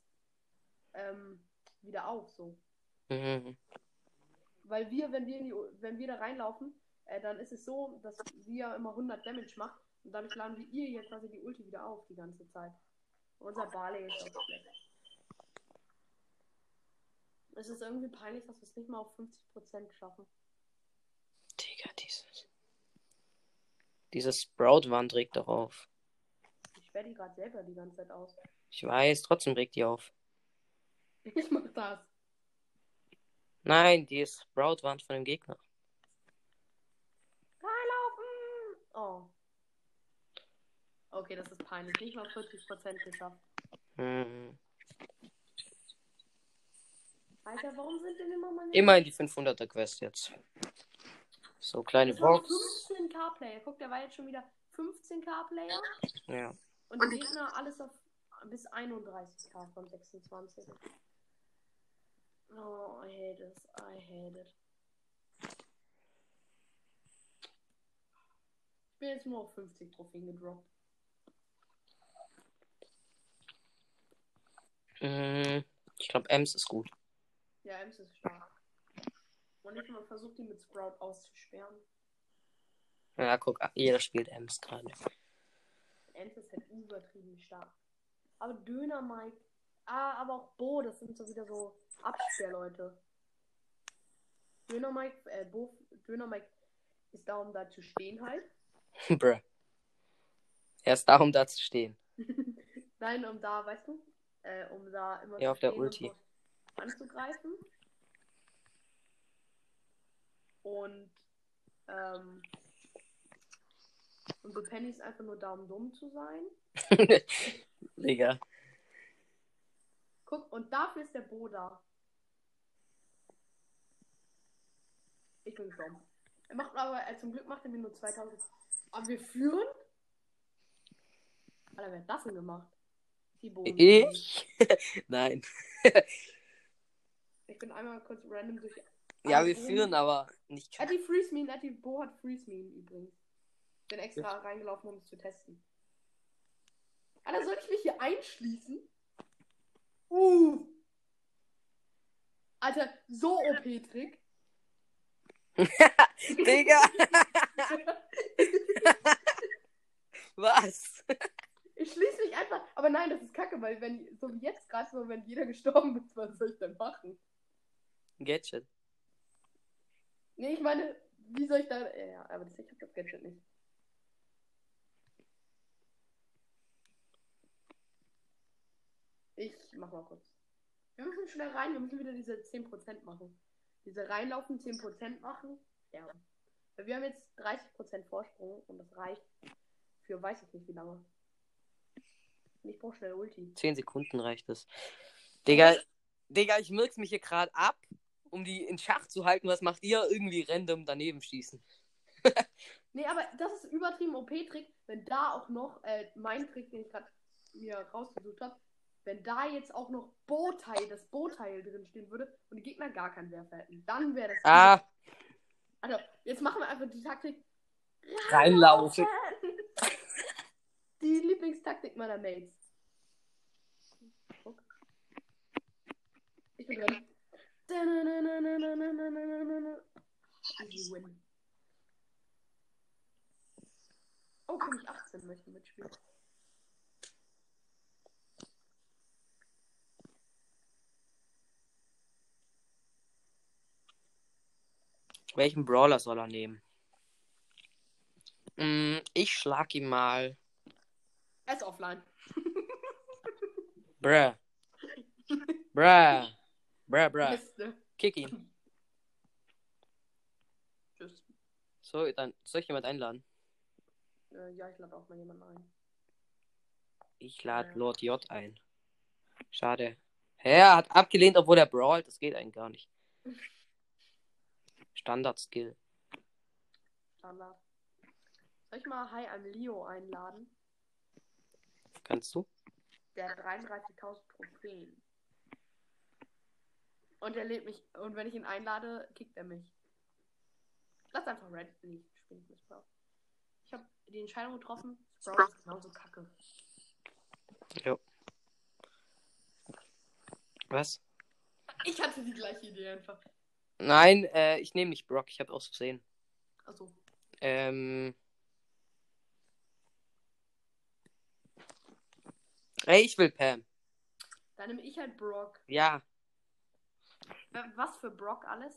ähm, wieder auf, so. Mhm. Weil wir, wenn wir, in die, wenn wir da reinlaufen, äh, dann ist es so, dass wir immer 100 Damage macht und dadurch laden wir ihr jetzt quasi die Ulti wieder auf die ganze Zeit. Und unser Barley ist auch schlecht. Es ist irgendwie peinlich, dass wir es nicht mal auf 50% schaffen. Digga, dieses. Dieses Sprout-Wand regt doch auf. Ich sperre die gerade selber die ganze Zeit aus. Ich weiß, trotzdem regt die auf. Ich mach das. Nein, die ist Sprout-Wand von dem Gegner. Reinlaufen! Oh. Okay, das ist peinlich. Nicht mal 40% geschafft. Mhm. Alter, warum sind denn immer meine. Immer in die 500er Quest jetzt. So, kleine waren Box. 15k Player. Guck, der war jetzt schon wieder 15k Player. Ja. Und die Gegner alles auf bis 31k von 26. Oh, I hate it. I hate it. Ich bin jetzt nur auf 50 Trophäen gedroppt. Äh, ich glaube, Ems ist gut. Ja, Ems ist stark. Und ich versuche, versucht, die mit Sprout auszusperren. Ja, guck, jeder spielt Ems gerade. Ems ist halt übertrieben stark. Aber Döner Mike Ah, aber auch Bo, das sind so wieder so Absperrleute. Döner Mike, äh, Bo, Döner Mike ist da, um da zu stehen halt. Bruh. Er ist da, um da zu stehen. Nein, um da, weißt du, äh, um da immer Ja, zu auf der Ulti. anzugreifen. Und, ähm, und so Penny ist einfach nur da, um dumm zu sein. Digga. Guck, und dafür ist der Bo da. Ich bin gestorben. Er macht aber, äh, zum Glück macht er mir nur 2000. Aber wir führen? Alter, wer hat das denn gemacht? Die Bo. Ich? Nein. Ich bin einmal kurz random durch. Ja, wir Boden- führen aber nicht. Hat die Freeze er hat die Bo hat Freeze Mine übrigens. Bin extra reingelaufen, um es zu testen. Alter, soll ich mich hier einschließen? Uh. Alter, so OP-Trick. Digga! Was? Ich schließe mich einfach. Aber nein, das ist kacke, weil wenn, so wie jetzt gerade, so wenn jeder gestorben ist, was soll ich denn machen? Gadget. Nee, ich meine, wie soll ich da. Ja, aber das, ich hab das Gadget nicht. Ich mach mal kurz. Wir müssen schnell rein, wir müssen wieder diese 10% machen. Diese reinlaufen, 10% machen. Ja. Wir haben jetzt 30% Vorsprung und das reicht für weiß ich nicht wie lange. Ich brauche schnell Ulti. 10 Sekunden reicht es. Digga, Digga, ich mürk's mich hier gerade ab, um die in Schach zu halten. Was macht ihr? Irgendwie random daneben schießen. Nee, aber das ist übertrieben OP-Trick, wenn da auch noch, äh, mein Trick, den ich gerade mir rausgesucht habe, wenn da jetzt auch noch Boteil, das Boteil drin stehen würde und die Gegner gar keinen Werfer hätten, dann wäre das. Ah, Also, jetzt machen wir einfach die Taktik. reinlaufen. Die Lieblingstaktik meiner Mates. Ich bin drin. Easy win. Oh, König 18 möchte mitspielen. Welchen Brawler soll er nehmen? Mm, ich schlag ihn mal. Er ist offline. Bruh. Bruh. Bruh, bruh. Kick ihn. Tschüss. So, dann soll ich jemand einladen? Äh, ja, ich lade auch mal jemanden ein. Ich lade Ja. Lord J ein. Schade. Er hat abgelehnt, obwohl er brawlt. Das geht eigentlich gar nicht. Standard-Skill. Standard. Soll ich mal Hi am Leo einladen? Kannst du? Der hat 33.000 Trophäen. Und er lädt mich. Und wenn ich ihn einlade, kickt er mich. Lass einfach Red. Nee, ich spiel nicht mit Sprout. Ich habe die Entscheidung getroffen. Sprout ist genauso kacke. Jo. Was? Ich hatte die gleiche Idee einfach. Nein, äh, ich nehme nicht Brock. Ich habe aus Versehen. Also, Ähm. Ey, ich will Pam. dann nehme ich halt Brock. Ja. Wa- Was für Brock alles?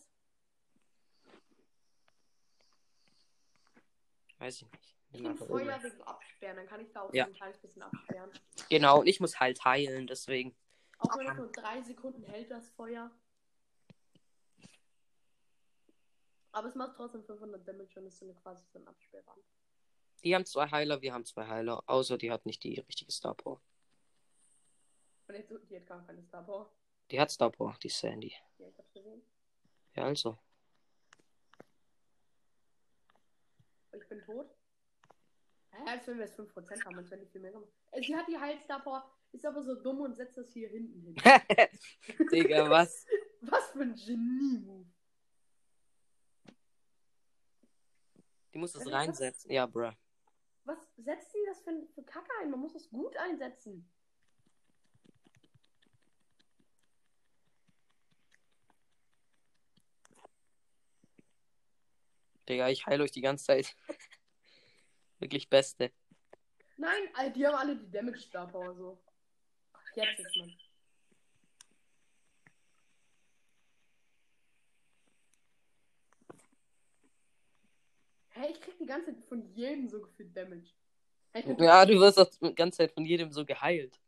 Weiß ich nicht. Ich einfach Feuer wegen Absperren. Dann kann ich da auch Ja. ein kleines bisschen absperren. Genau, und ich muss halt heilen, deswegen. Auch wenn es nur drei Sekunden hält, das Feuer. Aber es macht trotzdem 500 Damage und ist so eine quasi so ein Absperrwand. Die haben zwei Heiler, wir haben zwei Heiler. Außer die hat nicht die richtige Star Power. Und jetzt, die hat gar keine Star Power. Die hat Star Power, die Sandy. Ja, ich hab's gesehen. Ja, also. Ich bin tot. Ja, als wenn wir es 5% haben, als wenn ich viel mehr gemacht Sie hat die Heil Star Power, ist aber so dumm und setzt das hier hinten hin. Digga, was? Was für ein Genie-Move. Die muss das Wenn ich das- reinsetzen. Ja, bruh. Was setzt die das für, für Kacke ein? Man muss das gut einsetzen. Digga, ich heile euch die ganze Zeit. Wirklich Beste. Nein, die haben alle die Damage Star Power so. Ach, Jetzt ist man. Hey, ich krieg die ganze Zeit von jedem so gefühlt Damage. Ja, du wirst doch die ganze Zeit von jedem so geheilt.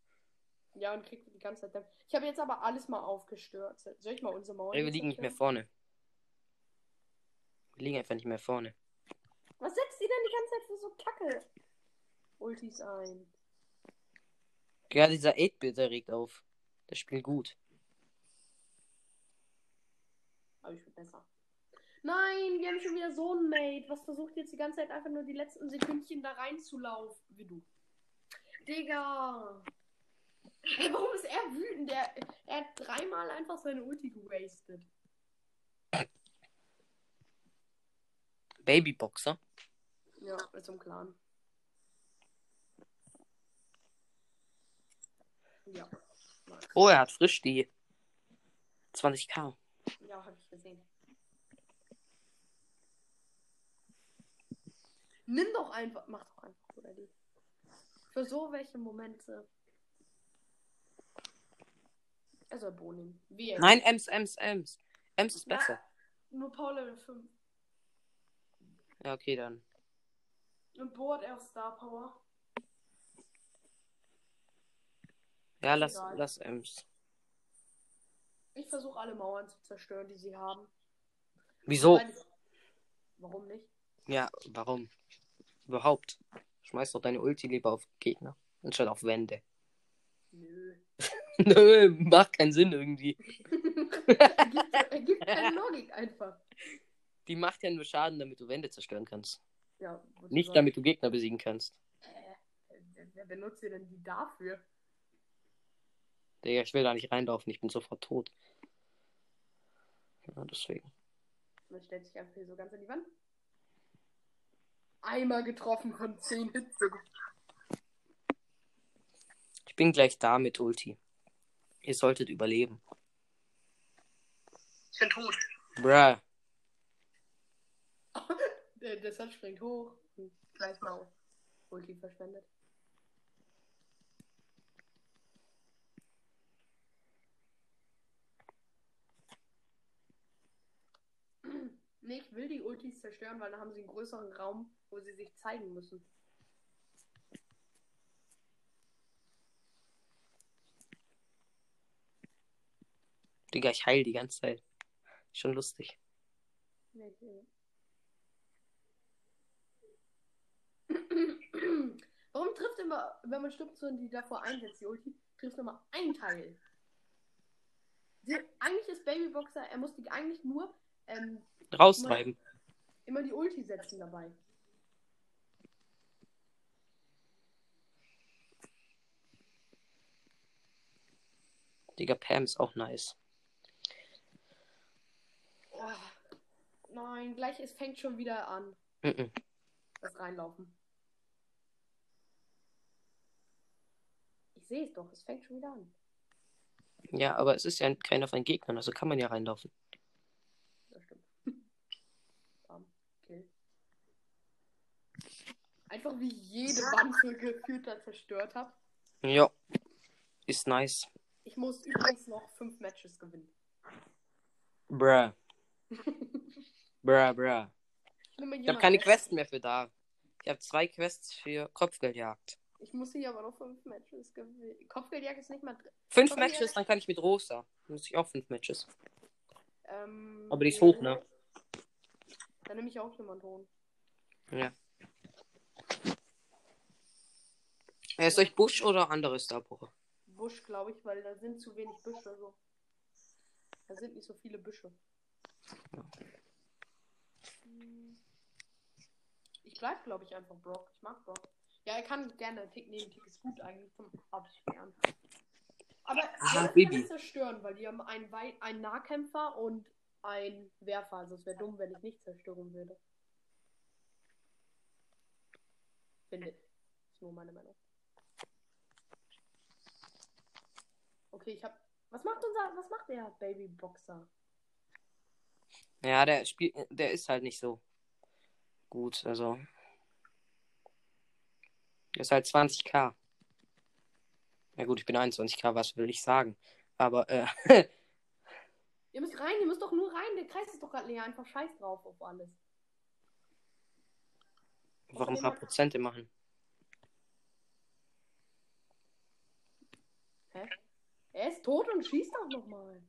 Ja, und krieg die ganze Zeit Damage. Ich habe jetzt aber alles mal aufgestört. Soll ich mal unsere Mauer Ey, wir liegen nicht mehr vorne. Wir liegen einfach nicht mehr vorne. Was setzt die denn die ganze Zeit für so Kacke? Ultis ein. Ja, dieser 8-Bit, der regt auf. Der spielt gut. Aber ich bin besser. Nein, wir haben schon wieder so einen Mate. Was versucht jetzt die ganze Zeit einfach nur die letzten Sekündchen da reinzulaufen? Wie du. Digga. Ey, warum ist er wütend? Er, er hat dreimal einfach seine Ulti gewastet. Babyboxer. Ja, so einem Clan. Ja. Nice. Oh, er hat frisch die 20k. Ja, hab ich gesehen. Nimm doch einfach, mach doch einfach, oder die. Für so welche Momente. Er soll Bo nehmen. Wie Nein, Ems, Ems, Ems. Ems ist besser. Nur Paul Level 5. Ja, okay, dann. Und Bo hat erst Star Power. Ja, lass, Egal. lass Ems. Ich versuche alle Mauern zu zerstören, die sie haben. Wieso? Warum nicht? Ja, warum? Überhaupt. Schmeiß doch deine Ulti lieber auf Gegner, anstatt auf Wände. Nö. Nö, macht keinen Sinn irgendwie. ergibt, ergibt keine Logik einfach. Die macht ja nur Schaden, damit du Wände zerstören kannst. Ja, Nicht damit du Gegner besiegen kannst. Äh, wer, benutzt ihr denn die dafür? Digga, ich will da nicht reinlaufen, ich bin sofort tot. Ja, deswegen. Man stellt sich einfach hier so ganz an die Wand. Einmal getroffen von 10 Hits. Ich bin gleich da mit Ulti. Ihr solltet überleben. Ich bin tot. Bruh. Der, Sun springt hoch und gleich mal Ulti verschwendet. Nee, ich will die Ultis zerstören, weil dann haben sie einen größeren Raum, wo sie sich zeigen müssen. Digga, ich heil die ganze Zeit. Schon lustig. Nee, nicht. Warum trifft immer, wenn man stirbt, so die davor einsetzt, die Ulti, trifft immer ein Teil? Sie, eigentlich ist Babyboxer, er muss die eigentlich nur ähm, Raustreiben. immer die Ulti setzen dabei. Digga, Pam ist auch nice. Oh, nein, gleich, es fängt schon wieder an, Mhm. das Reinlaufen. Ich sehe es doch, es fängt schon wieder an. Ja, aber es ist ja keiner von den Gegnern, also kann man ja reinlaufen. Das stimmt. Bam, Kill. Einfach wie jede Wand so gefühlt da zerstört habe. Ja. Ist nice. Ich muss übrigens noch fünf Matches gewinnen. Bruh. Bruh, bruh. Ich, habe keine. Quests mehr für da. Ich habe zwei Quests für Kopfgeldjagd. Ich muss hier aber noch fünf Matches gewinnen. Kopfgeldjagd ist nicht mal drin. Fünf Matches, dann kann ich mit Rosa. Dann muss ich auch fünf Matches. Ähm, Aber die ist hoch, ne? Dann nehme ich auch jemand hoch. Ja. Äh, soll ich Busch oder andere Starbuche? Busch, glaube ich, weil da sind zu wenig Büsche. So. Da sind nicht so viele Büsche. Ja. Ich bleib, glaube ich, einfach Brock. Ich mag Brock. Ja, er kann gerne einen Tick nehmen. Tick ist gut eigentlich zum Absperren. Aber Ah, er kann nicht zerstören, weil die haben einen, Wei einen Nahkämpfer und einen Werfer. Also es wäre dumm, wenn ich nicht zerstören würde. Finde ich. Ist nur meine Meinung. Okay, ich hab. Was macht unser. Was macht der Babyboxer? Ja, der spielt, der ist halt nicht so gut, also. Der ist halt 20k. Ja gut, ich bin 21k, was will ich sagen? Aber, äh, Ihr müsst rein, ihr müsst doch nur rein. Der Kreis ist doch gerade leer. Einfach scheiß drauf auf alles. warum paar Prozente machen? Hä? Er ist tot und schießt auch nochmal.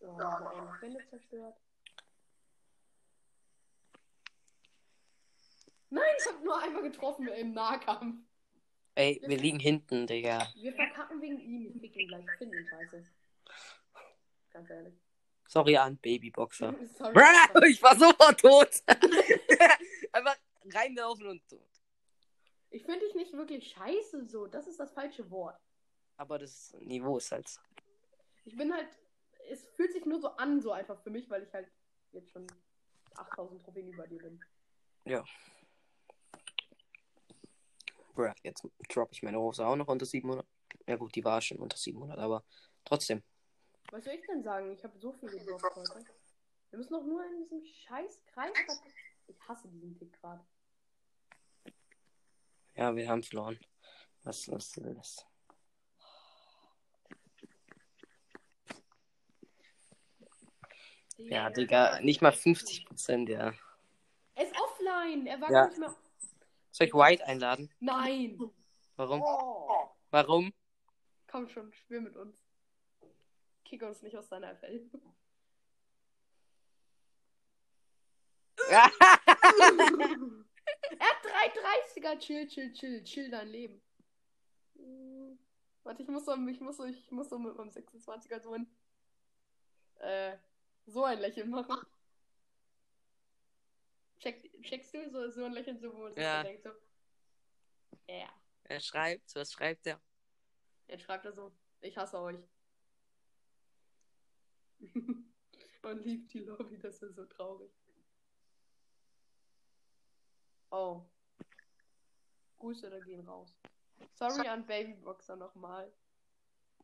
Oh, eine Spende zerstört. Nein, ich habe nur einmal getroffen im Nahkampf. Ey, wir liegen hinten, Digga. Wir verkacken wegen ihm. Ich fick ihn gleich. Ich finde ihn scheiße. Ganz ehrlich. Sorry an Babyboxer. Sorry. Ich war sofort tot. Einfach reinlaufen und tot. Ich finde dich nicht wirklich scheiße so. Das ist das falsche Wort. Aber das Niveau ist halt. Ich bin halt. Es fühlt sich nur so an, so einfach für mich, weil ich halt jetzt schon 8000 Trophäen über dir bin. Bruh, jetzt droppe ich meine Hose auch noch unter 700. Ja gut, die war schon unter 700, aber trotzdem. Was soll ich denn sagen? Ich habe so viel gedroppt heute. Wir müssen doch nur in diesem scheiß Kreis. Ich hasse diesen Tick gerade. Ja, wir haben verloren. Was ist das? Ja, Digga, nicht mal 50%, ja. Er ist offline. Er war Ja. nicht mehr. Soll ich White einladen? Nein. Warum? Oh. Warum? Komm schon, spiel mit uns. Kick uns nicht aus deiner FL. er 330er. Chill, chill, chill. Chill dein Leben. Hm. Warte, ich muss so, ich muss so, ich muss so mit meinem 26er so ein, äh, so ein Lächeln machen. Check, checkst du so, so ein Lächeln, so, wo man Ja. denkt, so, ja. er schreibt, was schreibt er? Jetzt schreibt er so, ich hasse euch. Und liebt die Lobby, das ist so traurig. Oh. Grüße da gehen raus. Sorry an Babyboxer nochmal.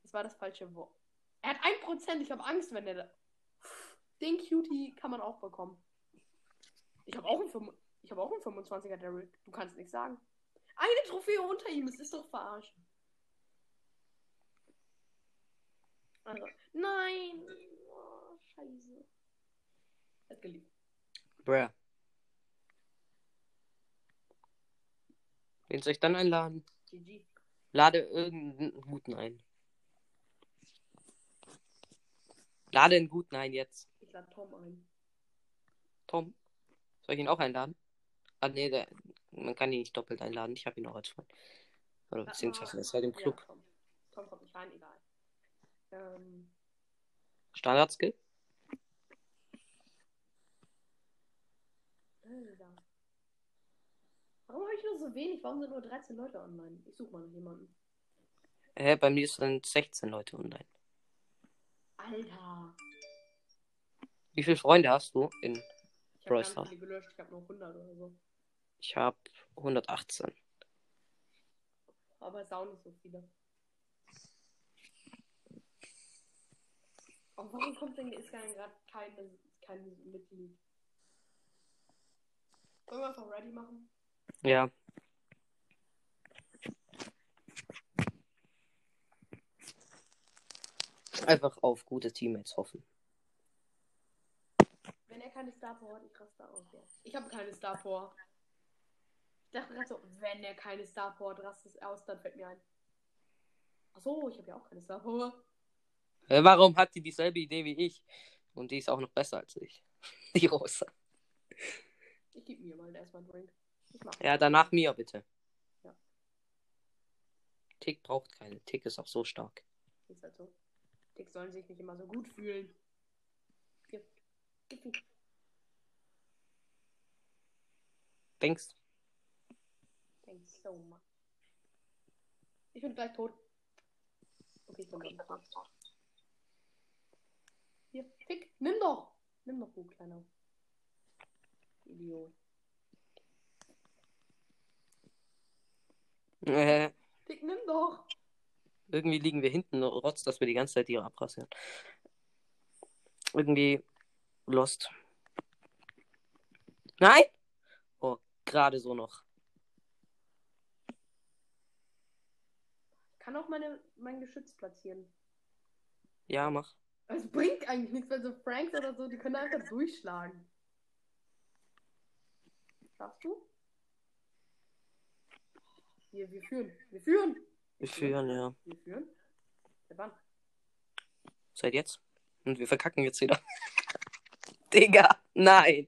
Das war das falsche Wort. Er hat 1%, ich habe Angst, wenn er da. Den Cutie kann man auch bekommen. Ich habe auch einen, ich hab auch einen 25er Daryl. Du kannst nichts sagen. Eine Trophäe unter ihm, es ist doch verarschen. Also, nein! Oh, scheiße. Hat geliebt. Bruh. Wen soll ich dann einladen? GG. Lade irgendeinen guten ein. Lade einen guten ein jetzt. Ich lade Tom ein. Tom. Soll ich ihn auch einladen? Ah, nee, der, man kann ihn nicht doppelt einladen. Ich habe ihn auch als Freund. Oder Lad beziehungsweise mal- er ist halt im Ja, Club. Tom. Tom kommt nicht rein, egal. Ähm, Standard-Skill? Alter. Warum habe ich nur so wenig? Warum sind nur 13 Leute online? Ich suche mal noch jemanden. Hä, bei mir sind 16 Leute online. Alter. Wie viele Freunde hast du? In, Ich habe Brawl Stars. Ich habe noch 100 oder so. ich habe 118. Aber es auch nicht so viele. Und warum kommt denn ist gerade keine, kein Mitglied? Wollen wir einfach ready machen? Ja. Einfach auf gute Teammates hoffen. Wenn er keine Star Power hat, ich raste aus. Ja. Ich habe keine Star Power. Ich dachte gerade so, wenn er keine Star Power hat, rastet es aus, dann fällt mir ein. Achso, ich habe ja auch keine Star Power. Warum hat die dieselbe Idee wie ich? Und die ist auch noch besser als ich. Die Rosa. Ich gebe mir mal erstmal einen Drink. Ja, danach mir bitte. Ja. Tick braucht keine. Tick ist auch so stark. Ist halt so. Ticks sollen sich nicht immer so gut fühlen. Gib. Gib. Denkst Thanks so much. Ich bin gleich tot. Okay, ich bin nicht tot. Hier, Pick, nimm doch. Nimm doch, du kleiner Idiot. Äh, Dick, nimm doch. irgendwie liegen wir hinten rotz, dass wir die ganze Zeit hier abrasieren. Irgendwie lost. Nein! Oh, gerade so noch. Ich kann auch meine, mein Geschütz platzieren. Ja, mach. Es bringt eigentlich nichts, weil so Franks oder so, die können einfach durchschlagen. Schaffst du? Wir, wir führen. Wir führen. Wir führen, ja. Wir führen. Der Bann. Seit jetzt. Und wir verkacken jetzt wieder. Digga, nein.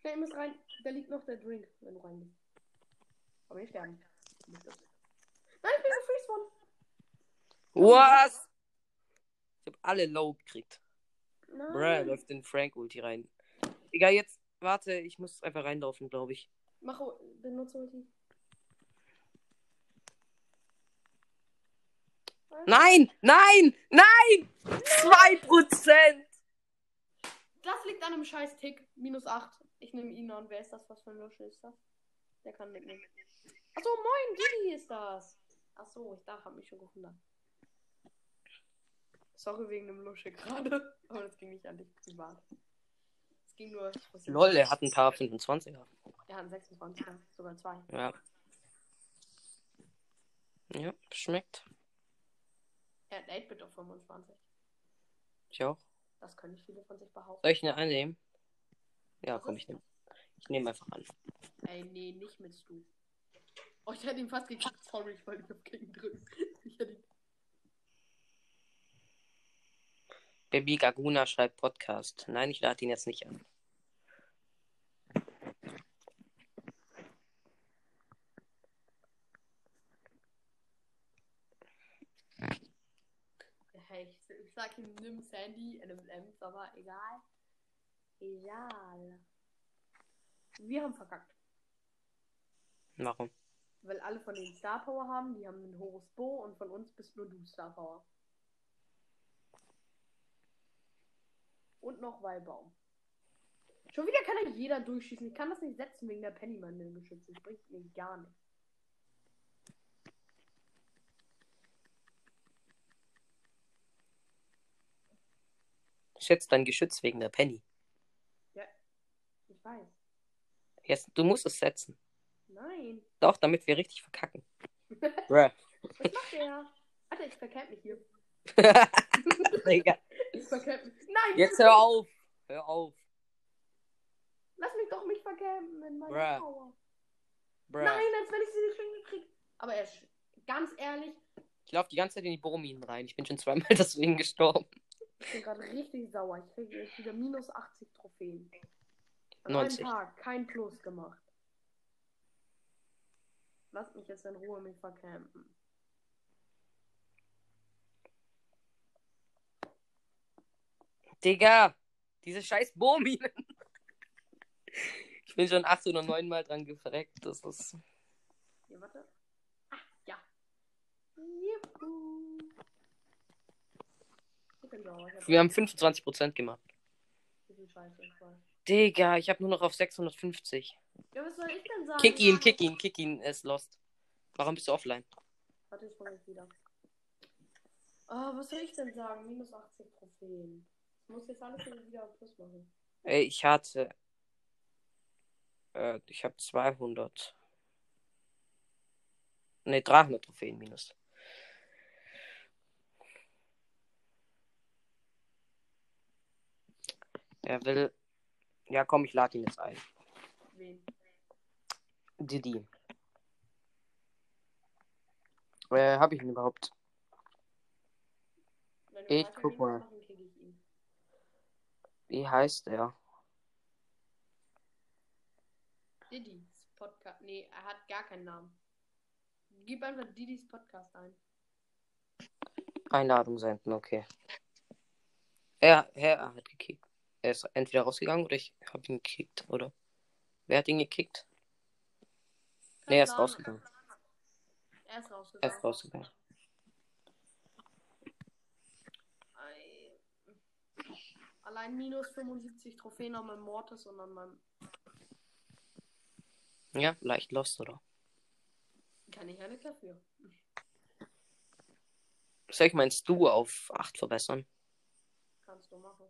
Schnell, ihr müsst rein. Da liegt noch der Drink, wenn du reingehst. Aber nicht sterben. Nein, ich bin gefreeze worden. Was? Ich hab alle low gekriegt. Nein. Bruh, läuft in Frank Ulti rein. Digga, jetzt, warte, ich muss einfach reinlaufen, glaube ich. Mach, benutze Ulti. Nein, nein, nein! 2%! Das liegt an einem scheiß Tick. Minus 8. Ich nehme ihn an. Wer ist das? Was für ein Lusche ist das? Der kann mitnehmen. Achso, moin, Didi ist das. Achso, ich dachte, hab mich schon gewundert. Sorry wegen dem Lusche gerade. Aber das ging nicht an dich privat. Es ging nur. Lol, er hat ein paar 25er. Er hat einen 26er. Sogar zwei. Ja. Ja, schmeckt. Er hat 8-Bit auf 25. Ich auch. Das können nicht viele von sich behaupten. Soll ich eine einnehmen? Ja, Was komm, ich nehme. Ich nehme einfach an. Ey, nee, nicht mit Stu. Oh, ich hätte ihn fast gekriegt. Sorry, ich wollte auf King drücken. Ich hätte ihn. Baby Gaguna schreibt Podcast. Nein, ich lade ihn jetzt nicht an. Hey, ich, sag ihm, nimm Sandy, NMM, aber egal. Egal. Wir haben verkackt. Warum? Weil alle von denen Star Power haben, die haben einen Horus Bo und von uns bist nur du Star Power. Und noch Weilbaum. Schon wieder kann ja jeder durchschießen. Ich kann das nicht setzen wegen der Pennyman im Geschütz. Das bringt mir gar nichts. Schätzt dein Geschütz wegen der Penny. Ich weiß. Jetzt, du musst es setzen. Nein. Doch, damit wir richtig verkacken. Bruh. Was macht der? Alter, ich verkämpfe mich hier. Digga. Ich verkämpfe mich. Nein! Jetzt hör auf. Hör auf. Lass mich doch mich verkämpfen in meiner Bruh. Power. Bruh. Nein, als wenn ich sie nicht schon gekriegt. Aber er ist ganz ehrlich, Ich laufe die ganze Zeit in die Bohrminen rein. Ich bin schon zweimal deswegen gestorben. Ich bin gerade richtig sauer. Ich kriege jetzt wieder minus 80 Trophäen. An 90. einem Tag kein Plus gemacht. Lasst mich jetzt in Ruhe mich verkämpfen. Digga. Diese scheiß Bohrminen. Ich bin schon acht oder neun Mal dran gefreckt. Das ist. Hier, warte. Ah, ja. Juhu. Ich hab Wir haben 25% gemacht. Scheiße. Digga, ich habe nur noch auf 650. Ja, was soll ich denn sagen? Kick ihn, kick ihn, kick ihn, er ist lost. Warum bist du offline? Warte, ich jetzt wieder. Ah, was soll ich denn sagen? Minus 80 Trophäen. Ich muss jetzt alles wieder auf Plus machen. Ey, ich hatte. Äh, ich habe 200. Ne, 300 Trophäen minus. Er will. Ja, komm, ich lade ihn jetzt ein. Wen? Didi. Äh, hab ich ihn überhaupt? Ich guck mal. Wie heißt er? Diddy's Podcast. Nee, er hat gar keinen Namen. Gib einfach Diddy's Podcast ein. Einladung senden, okay. Er, er hat gekickt. Er ist entweder rausgegangen oder ich habe ihn gekickt, oder? Wer hat ihn gekickt? Nee, er ist rausgegangen. Er ist Er rausgegangen. ist rausgegangen. Ei. Allein minus 75 Trophäen an meinem Mortis und an meinem Ja, leicht lost, oder? Kann ich ja nicht dafür. Soll ich mein Stu auf 8 verbessern? Kannst du machen.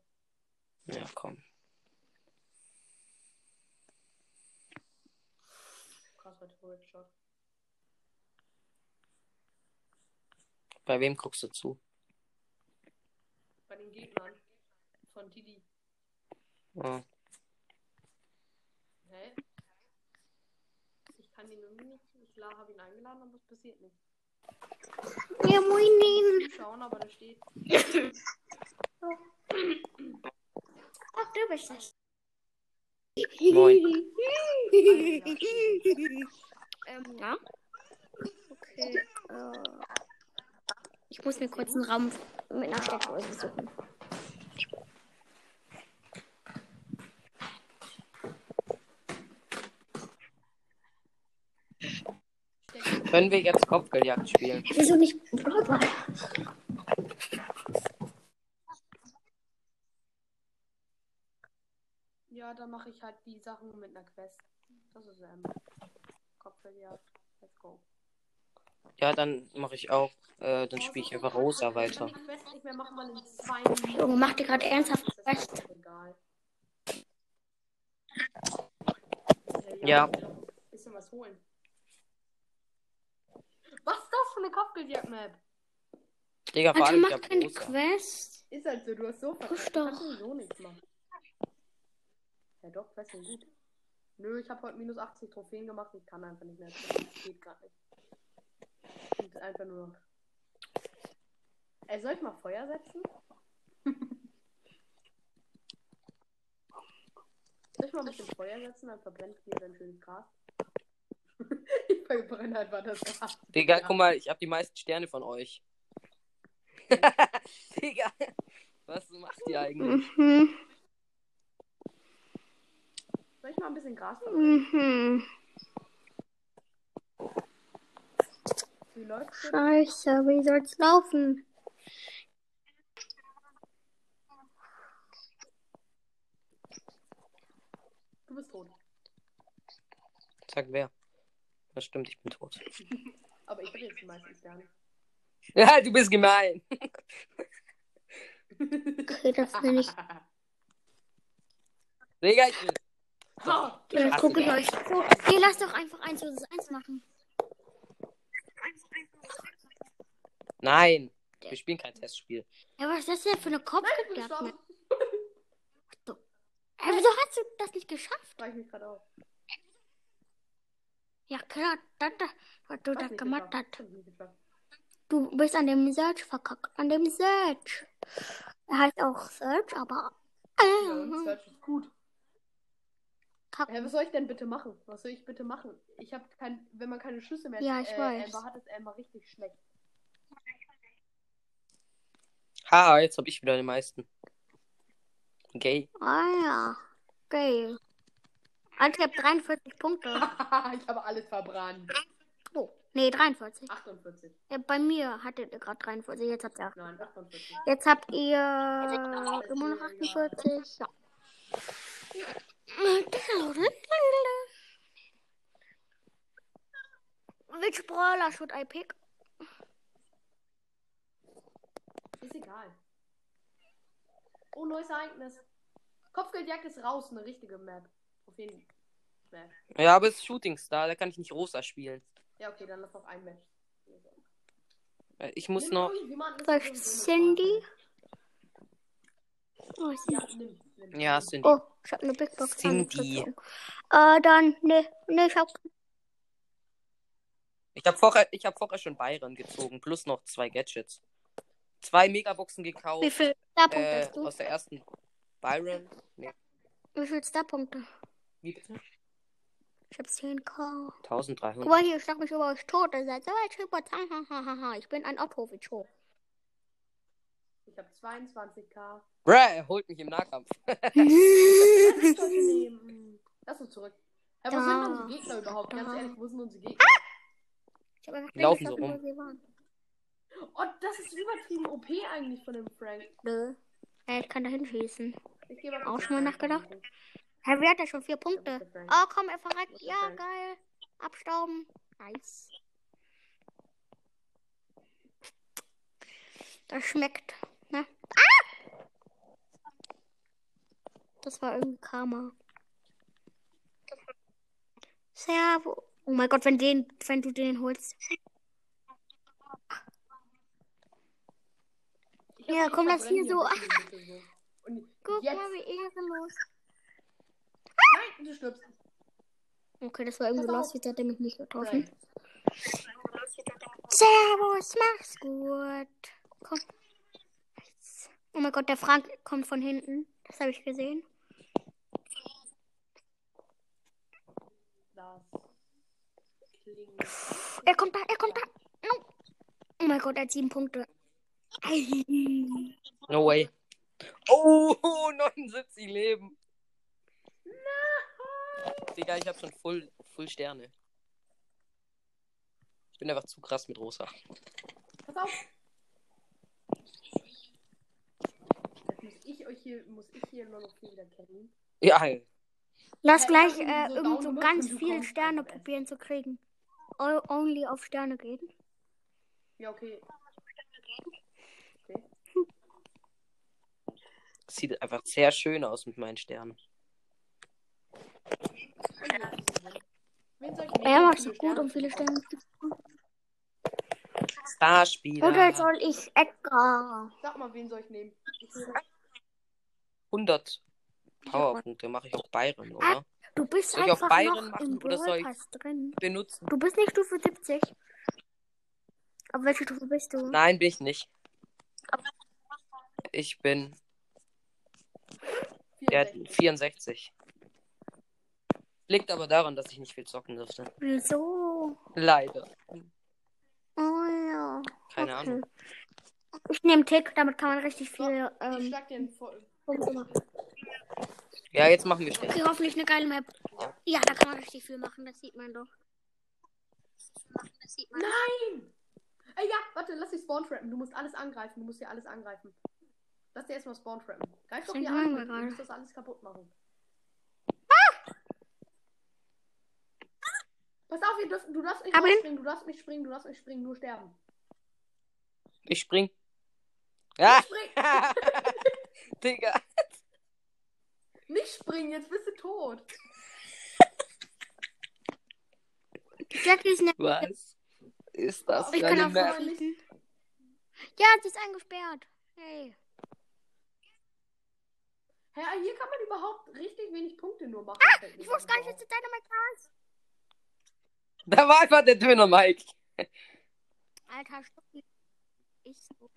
Ja, komm. Krasser Turret-Shot. Bei wem guckst du zu? Bei den Gegnern. Von Didi. Oh. Hä? Ich kann ihn irgendwie nicht. Ich habe ihn eingeladen, aber es passiert nicht. Ja, moin. Schauen, aber da steht. Ach, du bist das. Moin. ähm, ja. Okay. Äh, ich muss mir kurz einen Raum mit einer Steckdose suchen. Können wir jetzt Kopfgeldjagd spielen? Wieso nicht Brawl Ja, dann mache ich halt die Sachen mit einer Quest. Das ist ähm. Kopfgeldjagd. Let's go. Ja, dann mache ich auch. Äh, dann spiele ich einfach Rosa weiter. Ich kann die Quest nicht mehr machen, weil in zwei Minuten. Junge, macht ihr gerade ernsthaft Quest? Ja. Bisschen was holen. Was ist das für eine Kopfgeldjagd-Map? Digga, vor Alter, allem ich macht hab keine. Quest. Ist halt so, du hast so Du doch. kannst sowieso nichts machen. Ja doch, Quests sind gut. Nö, ich habe heute minus 80 Trophäen gemacht. Ich kann einfach nicht mehr. Das geht gerade nicht. Und einfach nur noch. Ey, soll ich mal Feuer setzen? soll ich mal ein bisschen Feuer setzen? Dann verbrennt hier dann schönes Gras. ich verbrenne einfach das Gras. Digga, guck mal, ich habe die meisten Sterne von euch. Digga, was macht ihr eigentlich? Soll ich mal ein bisschen Gras verbrennen? Mhm. Wie läuft's denn? Scheiße, wie soll's laufen? Du bist tot. Sag wer. Das stimmt, ich bin tot. Aber ich habe jetzt die meisten Sterne. Ja, du bist gemein. Okay, das will ich. Digga, ich bin. Ha! Ja, ich das. euch. So, ihr lasst doch einfach 1 vs 1 machen. Nein, wir spielen kein Testspiel. Ja, was ist das denn für eine. Ey, wieso hast du das nicht geschafft? Ich mich gerade auf. Ja, klar, das, was du da nicht gemacht hast. Du bist an dem Search verkackt. An dem Search. Er heißt auch Search, aber. Ja, Äh, Search ist gut. Kack. Hä, was soll ich denn bitte machen? Was soll ich bitte machen? Ich habe kein, wenn man keine Schüsse mehr Ja, ich äh, weiß. Amber hat, ist Amber richtig schlecht. Haha, jetzt habe ich wieder den meisten. Gay. Ah ja. Geil. Also, ich habe 43 Punkte. ich habe alles verbrannt. Oh, nee, 43. 48. Ja, bei mir hattet ihr gerade 43, jetzt habt ihr 8. Nein, 48. Jetzt habt ihr immer noch 48. Ja. Which Brawler should I pick? Ist egal. Oh, neues Ereignis. Kopfgeldjagd ist raus, eine richtige Map. Auf jeden Fall. Ja, aber es ist Shooting Star, da kann ich nicht Rosa spielen. Ja, okay, dann lass noch ein Match. Äh, Ich muss Nimm noch. Cindy? Oh, ich Ja, nimm. nimm. Ja, Cindy. oh ich hab eine Big Box. Cindy. Äh, dann, ne, ne, ich hab. Ich habe vorher, ich hab vorher schon Byron gezogen, plus noch zwei Gadgets. Zwei Megaboxen Wie gekauft. viel Starpunkte Äh, hast du? aus der ersten Byron. Nee, Wie viel Starpunkte? wie bitte? Ich hab 10k. 1300. Guck mal hier, ich schlag mich über euch tot. Ihr seid so weit. Ich bin ein Ottowitsch. Ich habe 22k. Bruh, er holt mich im Nahkampf. Lass uns zurück. Ja, wo Da. sind unsere Gegner überhaupt? Ganz Da. ehrlich, wo sind unsere Gegner? Ich hab einfach Die laufen so rum. wo sie waren. Oh, das ist übertrieben OP eigentlich von dem Frank. Nö. Er kann da hinschießen. Ich gebe Auch schon mal nachgedacht? Herr, wer hat ja schon vier Punkte? Oh, komm, er der Ja, geil. Abstauben. Nice. Das schmeckt. Ne? Ah! Das war irgendwie Karma. Servo. Oh mein Gott, wenn, den, wenn du den holst. Ja, komm, lass hier so. Guck jetzt. mal, wie ehrenlos. Nein, du stirbst. Okay, das war irgendwie los, jetzt hat er mich nicht getroffen. Servus, mach's gut. Komm. Oh mein Gott, der Frank kommt von hinten. Das habe ich gesehen. Das klingt. Er kommt da, er kommt da. No. Oh mein Gott, er hat sieben Punkte. No way. Oh, 79 Leben. Digga, ich hab schon voll, voll Sterne. Ich bin einfach zu krass mit Rosa. Pass auf. Jetzt muss ich euch hier, muss ich hier nur noch viel wieder kennen. Ja, Lass Ja, gleich ich äh, so irgend so ganz und viele Sterne probieren zu kriegen. O only auf Sterne gehen. Ja, okay. sieht einfach sehr schön aus mit meinen Sternen. Wen soll ich nehmen? Er macht Viele so gut, um Sterne viele zu bekommen? Sterne. Starspieler. Oder soll ich Edgar? Sag mal, wen soll ich nehmen? Ich will 100 Powerpunkte mache ich auf Byron, oder? Du bist Soll ich auf einfach Byron noch machen im oder soll ich- drin. Benutzen. Du bist nicht Stufe 70. Auf welche Stufe bist du? Nein, bin ich nicht. Ich bin ja, 64. 64. Liegt aber daran, dass ich nicht viel zocken dürfte. Wieso? Leider. Oh ja. Keine Okay. Ahnung. Ich nehme Tick, damit kann man richtig viel ich ähm, schlag dir einen voll. Ja, jetzt machen wir schnell. Okay, hoffentlich eine geile Map. Ja, da kann man richtig viel machen, das sieht man doch. Das sieht man. Nein! Ey, ja, warte, lass dich spawn trappen. Du musst alles angreifen. Du musst hier alles angreifen. Lass dir erstmal spawn trappen. Greif doch hier an. wir Du musst das alles kaputt machen. Pass auf, ihr dürft, du darfst nicht rausspringen, du darfst nicht springen, du darfst nicht springen, nur sterben. Ich spring. Ja! Spring! Digga. nicht springen, jetzt bist du tot. Jackie ist nicht. Was ist das Ich kann auch fliegen. Ja, sie ist eingesperrt. Hey. Hä, hier kann man überhaupt richtig wenig Punkte nur machen. mir Ich wusste gar nicht, dass du Dynamite hast. Da war einfach der Döner Mike. Alter, Stocki. Ist so.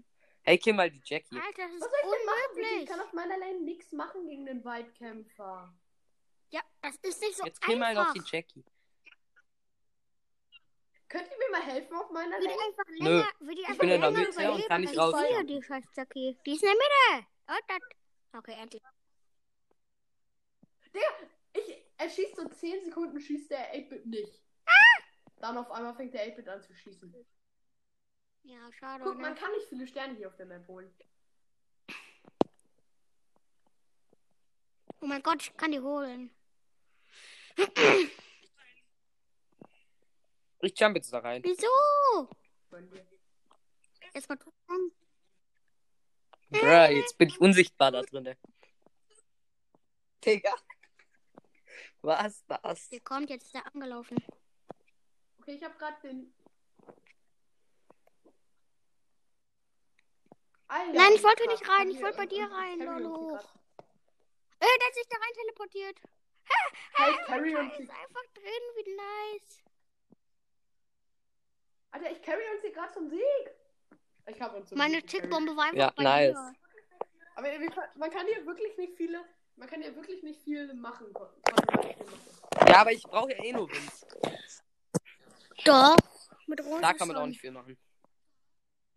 Hey, kill mal die Jackie. Alter, das ist Was soll ich denn machen? Ich kann auf meiner Lane nichts machen gegen den Weitkämpfer. Ja, das ist nicht so Jetzt kill mal noch die Jackie. Könnt ihr mir mal helfen auf meiner Lane? einfach Nö. länger, will die einfach bin in der länger Mitte und überleben kann nicht raus. wir, die scheiß Jackie. Die ist in der Mitte. Oh, das. Okay, endlich. Ich, er schießt so 10 Sekunden, schießt der 8-Bit nicht. Dann auf einmal fängt der 8-Bit an zu schießen. Ja, schade. Guck, ne? man kann nicht viele Sterne hier auf der Map holen. Oh mein Gott, ich kann die holen. Ich jump jetzt da rein. Wieso? Erstmal tun. Bruh, jetzt bin ich unsichtbar da drinne. Digga. Was das? Der kommt jetzt da angelaufen. Okay, ich habe gerade den. Alter, Nein, ich wollte nicht rein, ich wollte bei dir rein, Lolo. Äh, der hat sich da rein teleportiert. Halt, carry und ist einfach drin, wie nice. Alter, ich carry uns hier gerade zum Sieg. Ich habe uns zum Meine. Tickbombe war einfach Ja, bei nice. dir. Aber man kann hier wirklich nicht viele. Man kann hier wirklich nicht viel machen. Ja, aber ich brauche ja eh nur Wins. Doch. Mit Rosa Da kann man auch nicht viel machen.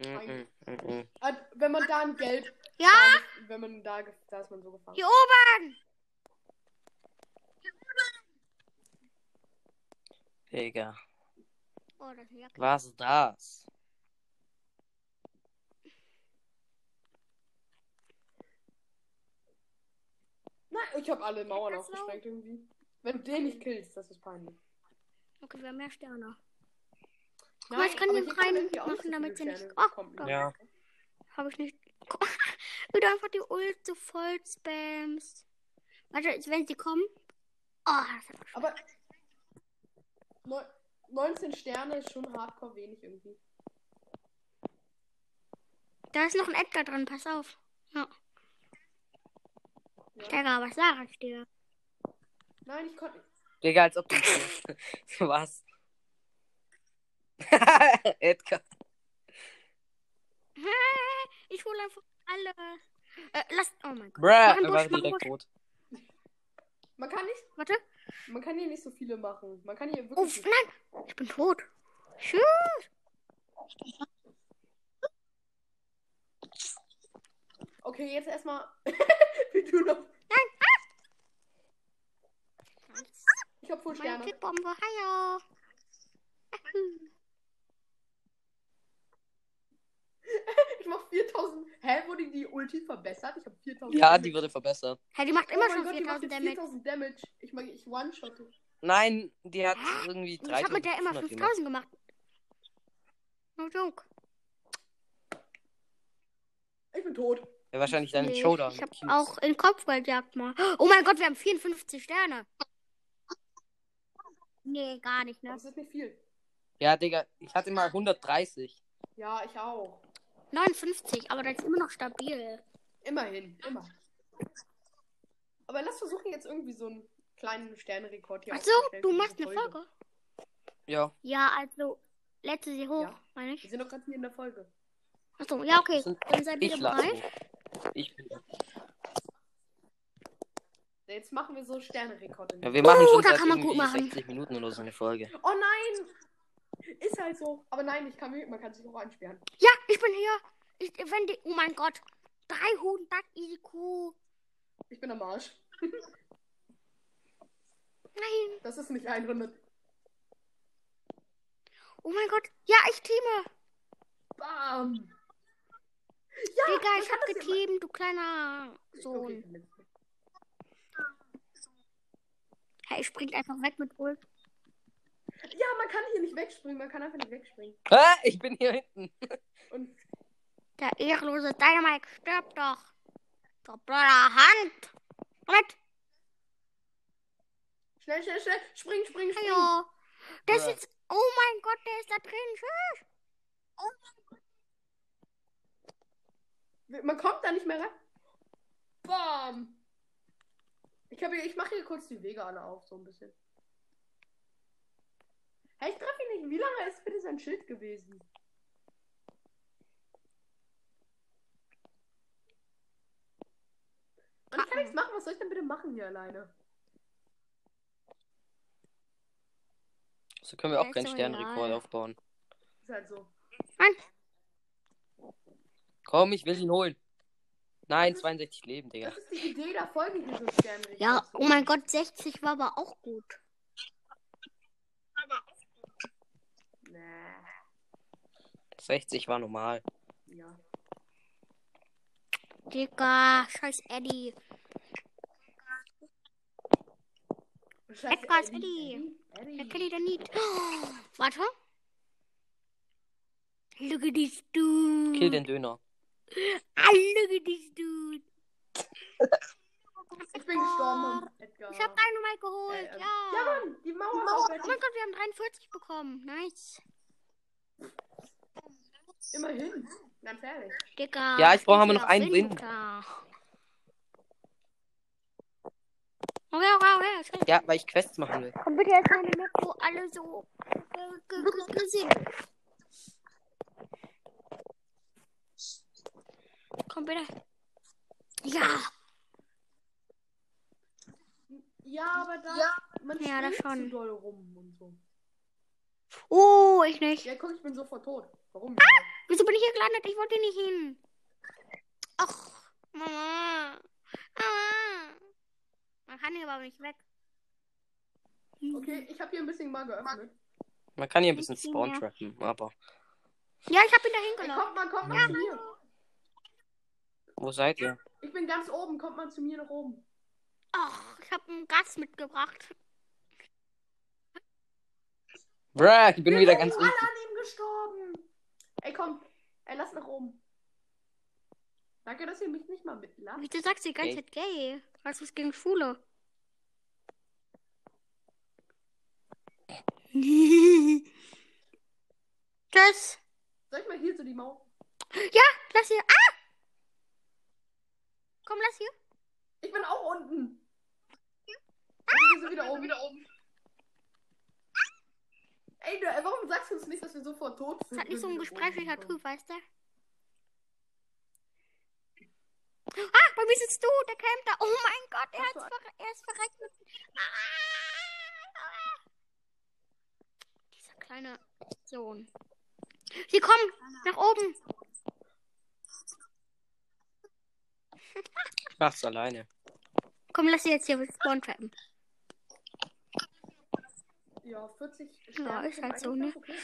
Ah, Wenn man da ein Gelb. Ja, Da, wenn man da. Da ist man so gefangen. hier oben. Digga. Oh, das ist ja Was ist das? Nein! Nein, ich habe alle Mauern aufgesprengt irgendwie. Wenn du den nicht killst, das ist peinlich. Okay, wir haben mehr Sterne. Nein, mal, ich kann den hier rein kommen irgendwie auch machen, so damit sie nicht-. Oh, doch. Ja. Habe ich nicht. Wie du einfach die Ult so voll spamst. Warte, wenn sie kommen. Oh, das hat Aber neun- 19 Sterne ist schon hardcore wenig irgendwie. Da ist noch ein Edgar drin, pass auf. Ja. Ja. Digga, was sag ich dir? Nein, ich konnte. Digga, als ob du. Was? Edgar. Ich hole einfach alle. Äh, lass. Oh mein Gott. Bruh, er war direkt tot. Man kann nicht. Warte. Man kann hier nicht so viele machen. Man kann hier Oh, wirklich. nein. Ich bin tot. Tschüss. Okay, jetzt erstmal. Wie du noch. Ich hab voll Meine Sterne. Kickbombe. Hallo. Ich mach 4000. Hä, wurde die Ulti verbessert? Ich hab 4000. Ja, Damage. die wurde verbessert. Hey, die macht Oh immer mein schon Gott, die macht 4000 jetzt Damage. 4000 Damage. Ich mag, ich one-shotte. Nein, die hat irgendwie Ich hab mit der immer 3500 gemacht. 5000 gemacht. No joke. Ich bin tot. Ja, wahrscheinlich deinen Nee, Showdown. Ich hab auch in Kopfgeldjagd mal. Oh mein Gott, wir haben 54 Sterne. Nee, gar nicht, ne? Das ist nicht viel. Ja, Digga, ich hatte mal 130. Ja, ich auch. 59, aber das ist immer noch stabil. Immerhin, immer. Aber lass versuchen jetzt irgendwie so einen kleinen Sternrekord hier Achso, du machst eine Folge. Ja. Ja, also letzte sie hoch, Ja. meine Wir ich. sind doch gerade hier in der Folge. Achso, ja, okay. Sind- Dann seid ihr bereit. Ich bin. Jetzt machen wir so Sternrekorde. Ja, wir machen Oh, schon da seit kann man gut machen. 60 Minuten oder so eine Folge. Oh nein! Ist halt so. Aber nein, ich kann, man kann sich auch einsperren. Ja, ich bin hier. Ich, wenn die, oh mein Gott. 300 IQ. Ich bin am Arsch. Nein. Das ist nicht 100. Oh mein Gott. Ja, ich teame. Bam! Ja, Digga, ich hab geteamt, du kleiner Okay, Sohn. verletzt. Hey, springt einfach weg mit Ult. Ja, man kann hier nicht wegspringen. Man kann einfach nicht wegspringen. Ah, ich bin hier hinten. Und Der ehrlose Dynamite stirbt doch. Der blöder Hand. Mit. schnell, schnell, schnell. Spring, spring, spring. Der ist Ja. jetzt. Oh mein Gott, der ist da drin. Tschüss. Man kommt da nicht mehr rein. Bam! Ich, hab hier, ich mache hier kurz die Wege alle auf, so ein bisschen. Hey, ich treffe ihn nicht. Wie lange ist bitte sein Schild gewesen? Und ich kann nichts machen. Was soll ich denn bitte machen hier alleine? So können wir auch keinen egal. aufbauen. Ist halt so. Nein. Komm, ich will ihn holen. Nein, 62 Leben, Digga. Das ist die Idee der Folge, hier so Sternrekord Ja, oh mein Gott, 60 war aber auch gut. Nee. 60 war normal. Ja. Digga, scheiß Eddie. Edgar ist Eddie. Eddie. Der kennt ihn nicht. Oh, warte. Look at this dude. Kill den Döner. Ah, look at this dude. Ich bin gestorben, Edgar. Ich hab Dynamite geholt, Äh, ähm, ja. Ja, Mann, die Mauer ist Oh auch mein Gott, wir haben 43 bekommen. Nice. Immerhin. Ganz ehrlich. Digga. Ja, ich brauche aber noch einen Win. Okay, okay, okay. Ja, weil ich Quests machen will. Komm bitte jetzt eine Map, wo alle so äh, ge- ge- ge- sind. Komm bitte. Ja. Ja, aber da. Man Ja, das schon. zu doll rum und so. Oh, ich nicht. Ja, guck, ich bin sofort tot. Warum? Wieso bin ich hier gelandet? Ich wollte hier nicht hin. Ach, Mama. Mama. Man kann hier aber nicht weg. Okay, ich habe hier ein bisschen mal geöffnet. Man kann hier ein bisschen spawn ja- trappen, aber. Ja, ich hab ihn dahin Ey, gelaufen. kommt mal, kommt mal zu mir. Wo seid ihr? Ich bin ganz oben, kommt mal zu mir nach oben. Ach, ich habe einen Gast mitgebracht. Bruh, ich bin Wir wieder ganz alle unten. an ihm gestorben. Ey, komm. Ey, lass nach oben. Danke, dass ihr mich nicht mal mitlacht. Wieso sagst du die ganze. Zeit gay? Was ist gegen Schwule? Tschüss. Soll ich mal hier so die Mauer? Ja, lass hier. Ah! Komm, lass hier. Ich bin auch unten. Wir sind wieder oben. Wieder oben. Ey, du, äh, warum sagst du uns nicht, dass wir sofort tot Das sind? hat nicht so ein gesprächiger? Typ, weißt du? Ah, bei mir sitzt du, der campt da. Oh mein Gott, er, hat's verre er ist verreckt. mit- Ah! Dieser kleine Sohn. Hier, komm, nach oben. Ich mach's alleine. Komm, lass sie jetzt hier spawn trappen. Ja, 40 Ja, ist halt so, ne? okay.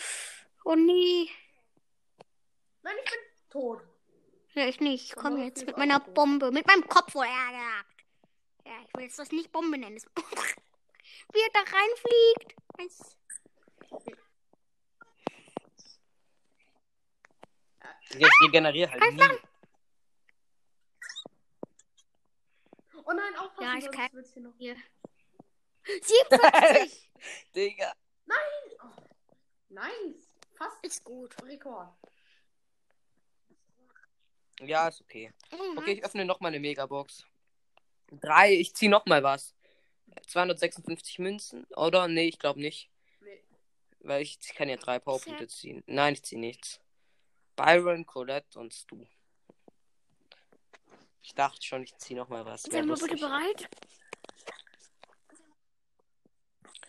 Oh nee. Nein, ich bin tot. Ja, ich nicht. Ich komme jetzt mit meiner. Bombe. Mit meinem Kopf, wurde er gesagt. Ja, ich will jetzt das nicht Bombe nennen. Das- Wie er da reinfliegt. Weiß- Jetzt regeneriere halt nie. Oh nein, aufpassen, Ja, ich sonst kann- wird's hier noch. Hier. 47 Digga. Nice. Fast ist gut. Rekord. Ja, ist okay. Oh, Okay, ich öffne nochmal eine Megabox. Drei, ich zieh nochmal was. 256 Münzen, oder? Nee, ich glaube nicht. Nee. Weil ich kann ja drei Powerpunkte ziehen. Nein, ich zieh nichts. Byron, Colette und Stu. Ich dachte schon, ich zieh nochmal was. Seid mal bitte bereit?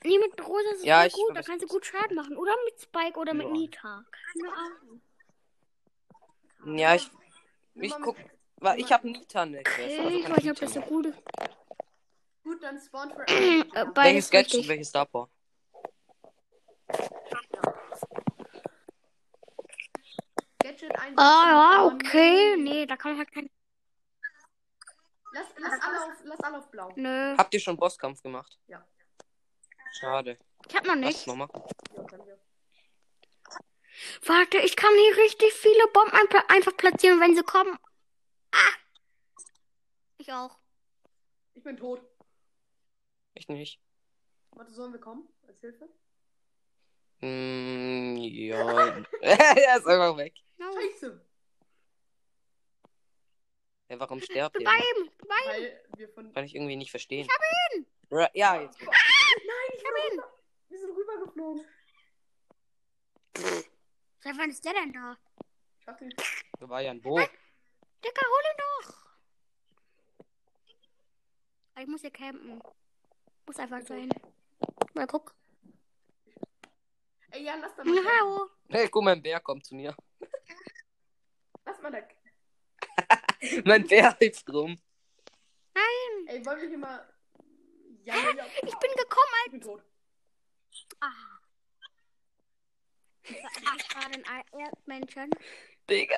Nee, mit Rosa ist es Ja, ich gut. Da kannst du nicht. gut Schaden machen. Oder mit Spike oder mit Ja. Nita. Keine Ahnung. Ja, ich, ich guck. mit- Weil ich habe Nita Quest. Okay, also ich nicht, ob das so Nita gut dann spawn für Äh, Welches Gadget, richtig. welches Star Power? Ah, ja, okay. Nee, da kann man halt kein. Lass, lass, alle auf, lass alle auf blau. Nö. Habt ihr schon Bosskampf gemacht? Ja. Schade. Ich hab noch Was nicht. nochmal? Ja, können wir. Warte, ich kann hier richtig viele Bomben ein einfach platzieren, wenn sie kommen. Ah! Ich auch. Ich bin tot. Ich nicht. Warte, sollen wir kommen? Als Hilfe? Mm, ja. er ist einfach weg. No. Scheiße. Ja, warum sterbt ihr? bei ihm. Bei ihm. Weil wir von. Kann ich irgendwie nicht verstehen. Ich hab ihn! Ja, jetzt. Nein, ich hab ihn. Wir rübergeflogen. Seit wann ist der denn da? Ich hab ihn. Da war ja ein Bo. Dicker, hol ihn doch. Ich muss hier campen. Muss einfach sein. Mal guck. Ey, ja, lass da mal. Hallo. Hey, guck mal, ein Bär kommt zu mir. Lass mal da. mein Bär hüpft rum. Ey, wollen wir hier mal. Ja, ja, ja. Ich bin gekommen, Ich bin tot. Ah. Ist gerade ein Ei- Erdmännchen. Digga.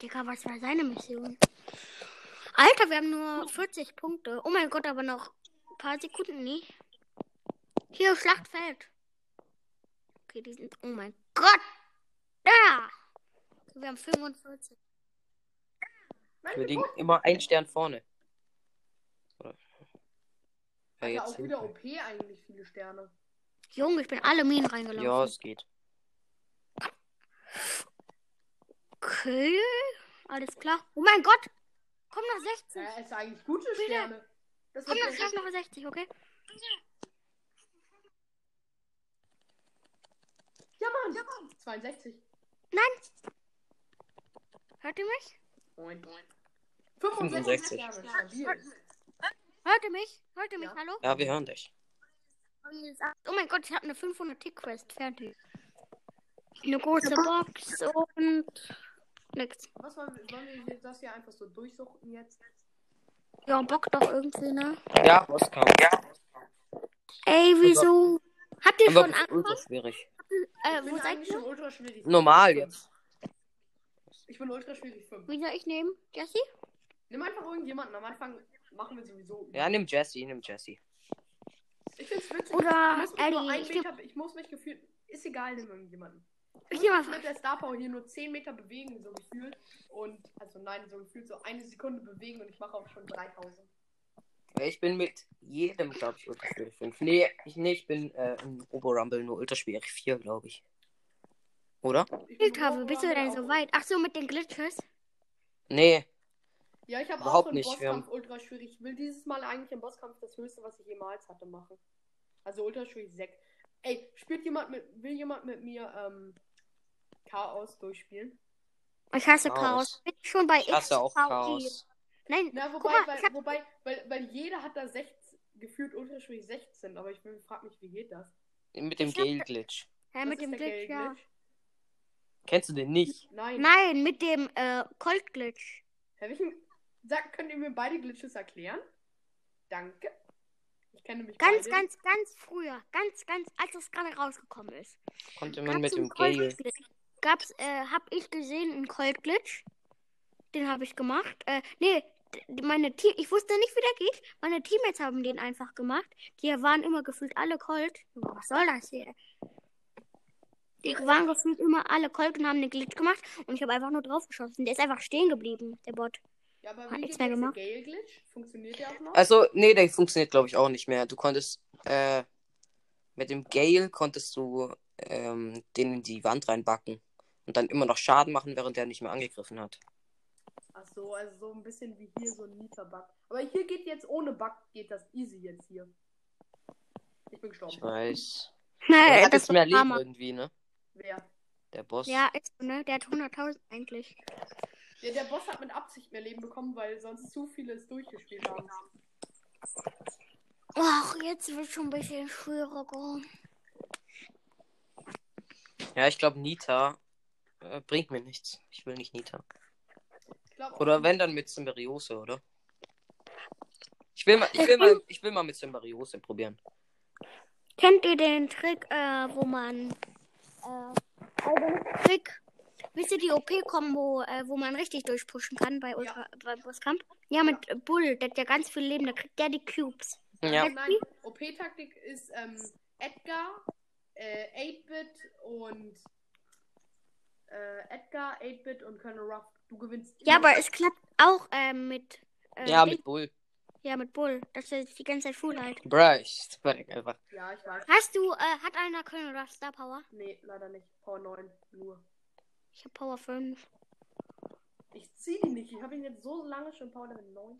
Digga, was war seine Mission? Alter, wir haben nur 40 Punkte. Oh mein Gott, aber noch ein paar Sekunden, nee. Hier, Schlachtfeld. Okay, die sind. Oh mein Gott! Da! Wir haben 45. Nein, Wir ich liegen immer ein Stern vorne. Oder? Ja, auch wieder. OP eigentlich viele Sterne. Junge, ich bin alle Minen reingelaufen. Ja, es geht. Okay, alles klar. Oh mein Gott! Komm nach 60. Ja, ist eigentlich gute Sterne. Das Komm nach, schaff noch 60, okay? Ja, Mann. Ja, Mann. 62. Nein! Hört ihr mich? Moin. 65 65. Hört ihr mich? Hört ihr mich? Ja. Hallo? Ja, wir hören dich. Oh mein Gott, ich habe eine 500 Tick Quest fertig. Eine große Box und nix. Was wollen wir, das hier einfach so durchsuchten jetzt? Ja, Bock doch irgendwie, ne? Ja, Bosskampf. Ja. Ey, wieso? Habt ihr Aber schon das ist ultra schwierig. Äh, wo seid eigentlich ihr? schon ultra schwierig. Normal jetzt. Ich bin ultra schwierig 5. Wie soll ich nehmen? Jesse? Nimm einfach irgendjemanden. Am Anfang machen wir sowieso. Ja, nimm Jesse, nimm Jesse. Ich find's witzig. Oder ich muss mich, nur einen ich Meter, ich muss mich gefühlt. Ist egal, nimm irgendjemanden. Ich muss mit der Star Power hier nur 10 Meter bewegen, so gefühlt. Und, also nein, so gefühlt so eine Sekunde bewegen und ich mache auch schon 3000. Ich bin mit jedem, glaube ich, ultra schwierig 5. Nee, ich, nee, ich bin äh, im Robo Rumble nur ultra schwierig 4, glaube ich. Oder? Ich habe, bist du denn so weit? Ach so, mit den Glitches? Nee, Ja, ich habe auch Überhaupt im nicht, Bosskampf ultra schwierig. Ich will dieses Mal eigentlich im Bosskampf das höchste, was ich jemals hatte, machen. Also ultra schwierig 6. Ey, spielt jemand mit, will jemand mit mir ähm, Chaos durchspielen? Ich hasse Chaos. Chaos. Bin schon bei ich hasse auch. Chaos. Nein, Na, guck wobei, mal, weil, ich hab, wobei, weil, weil jeder hat da 16, gefühlt ultra schwierig 16, aber ich frage mich, wie geht das? Mit dem Ich Gale-Glitch. ja, Was mit dem Glitch, ja. Kennst du den nicht? Nein. Nein, mit dem äh, Colt-Glitch. Hä, welchen, sag, könnt ihr mir beide Glitches erklären? Danke. Ich kenne mich Ganz, beide. ganz, ganz früher. Ganz, ganz, als es gerade rausgekommen ist. Konnte man mit dem Gale. Gab's, äh, hab ich gesehen, einen Colt-Glitch. Den habe ich gemacht. Äh, nee, meine Team, ich wusste nicht, wie der geht. Meine Teammates haben den einfach gemacht. Die waren immer gefühlt alle Colt. Junge, Was soll das hier? Die waren gefühlt immer alle Colt und haben den Glitch gemacht. Und ich habe einfach nur drauf geschossen. Der ist einfach stehen geblieben, der Bot. Ja, aber wie nichts geht der. Gale-Glitch? Funktioniert der auch noch? Also, nee, der funktioniert, glaube ich, auch nicht mehr. Du konntest, äh, mit dem Gale konntest du ähm, den in die Wand reinbacken und dann immer noch Schaden machen, während der nicht mehr angegriffen hat. Ach so, also so ein bisschen wie hier so ein Nita-Bug. Aber hier geht jetzt ohne Bug, geht das easy jetzt hier. Ich bin Ich gestorben. weiß. Nein, Der hat das jetzt mehr Leben irgendwie, ne? Wer? Der Boss. Ja, ist so, ne? Der hat 100.000 eigentlich. Ja, der Boss hat mit Absicht mehr Leben bekommen, weil sonst zu viele es durchgespielt haben. Ach, jetzt wird schon ein bisschen schwerer geworden. Ja, ich glaube, Nita äh, bringt mir nichts. Ich will nicht Nita. Glaub, Oder wenn, dann mit Symberiose, oder? Ich will mal, ich will mal, ich will mal mit Symberiose probieren. Kennt ihr den Trick, äh, wo man. Äh, den Trick. Wisst ihr die OP-Kombo, äh, wo man richtig durchpushen kann bei Ultra bei Bosskampf? Ja, mit äh, Bull, der hat ja ganz viel Leben, da kriegt der die Cubes. Ja. Nein, OP-Taktik ist ähm, Edgar, äh, 8-Bit und äh, Edgar, 8-Bit und Colonel Ruff. Du gewinnst. Ja, aber es klappt auch äh, mit. Äh, Ja, mit Bull. ja, mit Bull. Das ist die ganze Zeit Full halt. Bruh, ich sag einfach. Ja, ich weiß. Hast du, äh, hat einer Colonel Ruff Star Power? Nee, leider nicht. Power 9 nur. Ich hab Power 5. Ich zieh ihn nicht. Ich habe ihn jetzt so lange schon Power Level 9.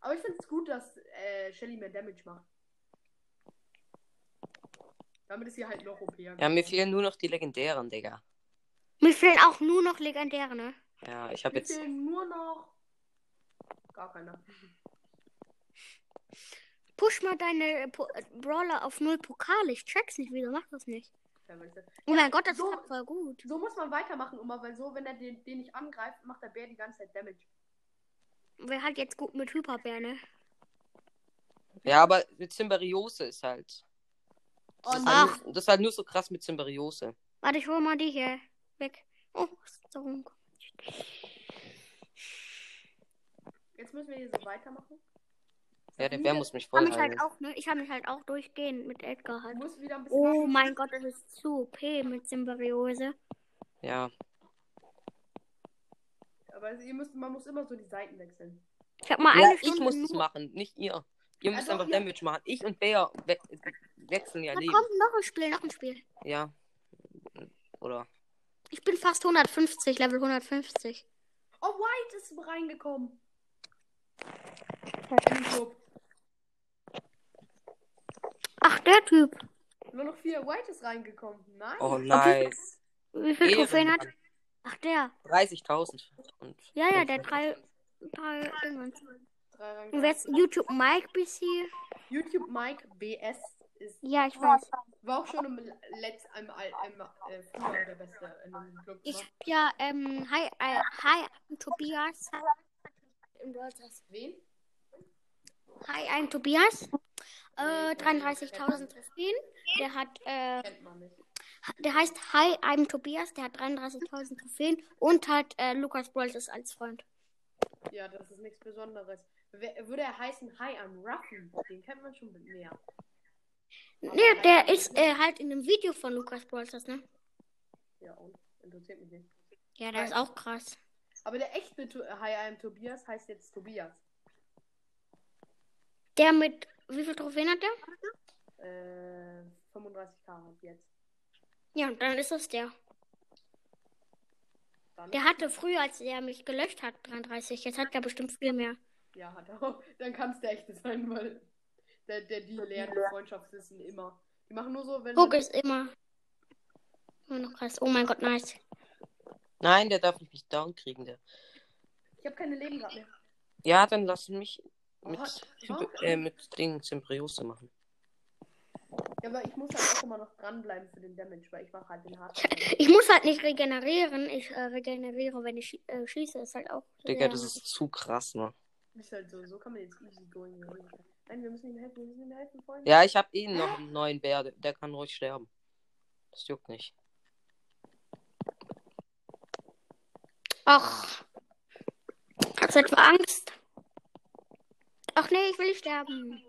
Aber ich finde es gut, dass äh, Shelly mehr Damage macht. Damit ist sie halt noch OP. Ja, mir fehlen nur noch die legendären, Digga. Mir fehlen auch nur noch legendäre, ne? Ja, ich habe Mir jetzt. fehlen nur noch. Gar keiner. Push mal deine Po- Brawler auf null Pokal. Ich check's nicht, wieso macht das nicht? Teilweise. Oh mein Gott, das so- klappt voll gut. So muss man weitermachen, immer, weil so, wenn er den, den nicht angreift, macht der Bär die ganze Zeit Damage. Wer hat jetzt gut mit Hyperbär, ne? Ja, aber mit Symberiose ist halt. Das, Oh, ist Ach. halt nur, das ist halt nur so krass mit Symberiose. Warte, ich hol mal die hier weg. Oh, so. Jetzt müssen wir hier so weitermachen. Ja, der Bär muss mich Ich hab voll mich halt auch, ne? Ich habe mich halt auch durchgehend mit Edgar halt. musst wieder ein bisschen. Oh machen. mein Gott, das ist zu OP mit Symberiose. Ja. Aber ihr müsst, man muss immer so die Seiten wechseln. Ich habe mal ja eine ich Stunde muss das nur... machen, nicht ihr. Ihr müsst Also, einfach ja. Damage machen. Ich und Bär we wechseln ja Leben. kommt noch ein Spiel, noch ein Spiel. Ja. Oder? Ich bin fast 150, Level 150. Oh, White ist reingekommen. In den Club. Ach, der Typ. Nur noch vier. White ist reingekommen. Nein. Oh, nice. Wie viele Trophäen hat? Ach, der. 30.000. Und Ja, ja, der drei... drei. Drei Und wer ist YouTube Mike hier? YouTube Mike BS ist, Ja, ich weiß. war auch schon im Letz, im, im, äh, früher der Beste in dem Club. Ich hab ja, ähm, hi, äh, hi, I'm Tobias. Wen? Hi, I'm Tobias. Äh, 33.000 Trophäen. Der hat, äh. Der heißt Hi, I'm Tobias. Der hat 33.000 Trophäen und hat äh, Lukas Brawls als Freund. Ja, das ist nichts Besonderes. Wer- Würde er heißen Hi, I'm Ruffy? Den kennt man schon mehr. Nee, der ist äh, halt in einem Video von Lukas Brawls, ne? Ja, und? Interessiert mich nicht. Ja, der ist auch krass. Aber der echte Hi, I'm Tobias heißt jetzt Tobias. Der mit, wie viel Trophäen hat der? Äh, 35k hat jetzt. Ja, dann ist das der. Dann, Der hatte früher, als er mich gelöscht hat, 33. Jetzt hat er bestimmt viel mehr. Ja, hat er auch. Dann kann es der echte sein, weil der, der, die lernen Freundschaftswissen immer. Die machen nur so, wenn. Guck ist immer. Immer noch krass. Oh mein Gott, nice. Nein, der darf mich nicht down kriegen, der. Ich habe keine Leben gerade mehr. Ja, dann lass mich mit, Oh, äh, mit Ding Symbiose machen. Ja, aber ich muss halt auch immer noch dranbleiben für den Damage, weil ich mache halt den Hard. Ich muss halt nicht regenerieren. Ich äh, regeneriere, wenn ich äh, schieße. Ist halt auch. Digga, das ist zu krass, ne? Ist halt so, so kann man jetzt easy going. Nein, wir müssen ihm helfen, wir müssen ihm helfen, Freunde. Ja, ich hab eh noch einen neuen Bär, der, der kann ruhig sterben. Das juckt nicht. Ach. Hast du etwa Angst? Ach nee, ich will nicht sterben.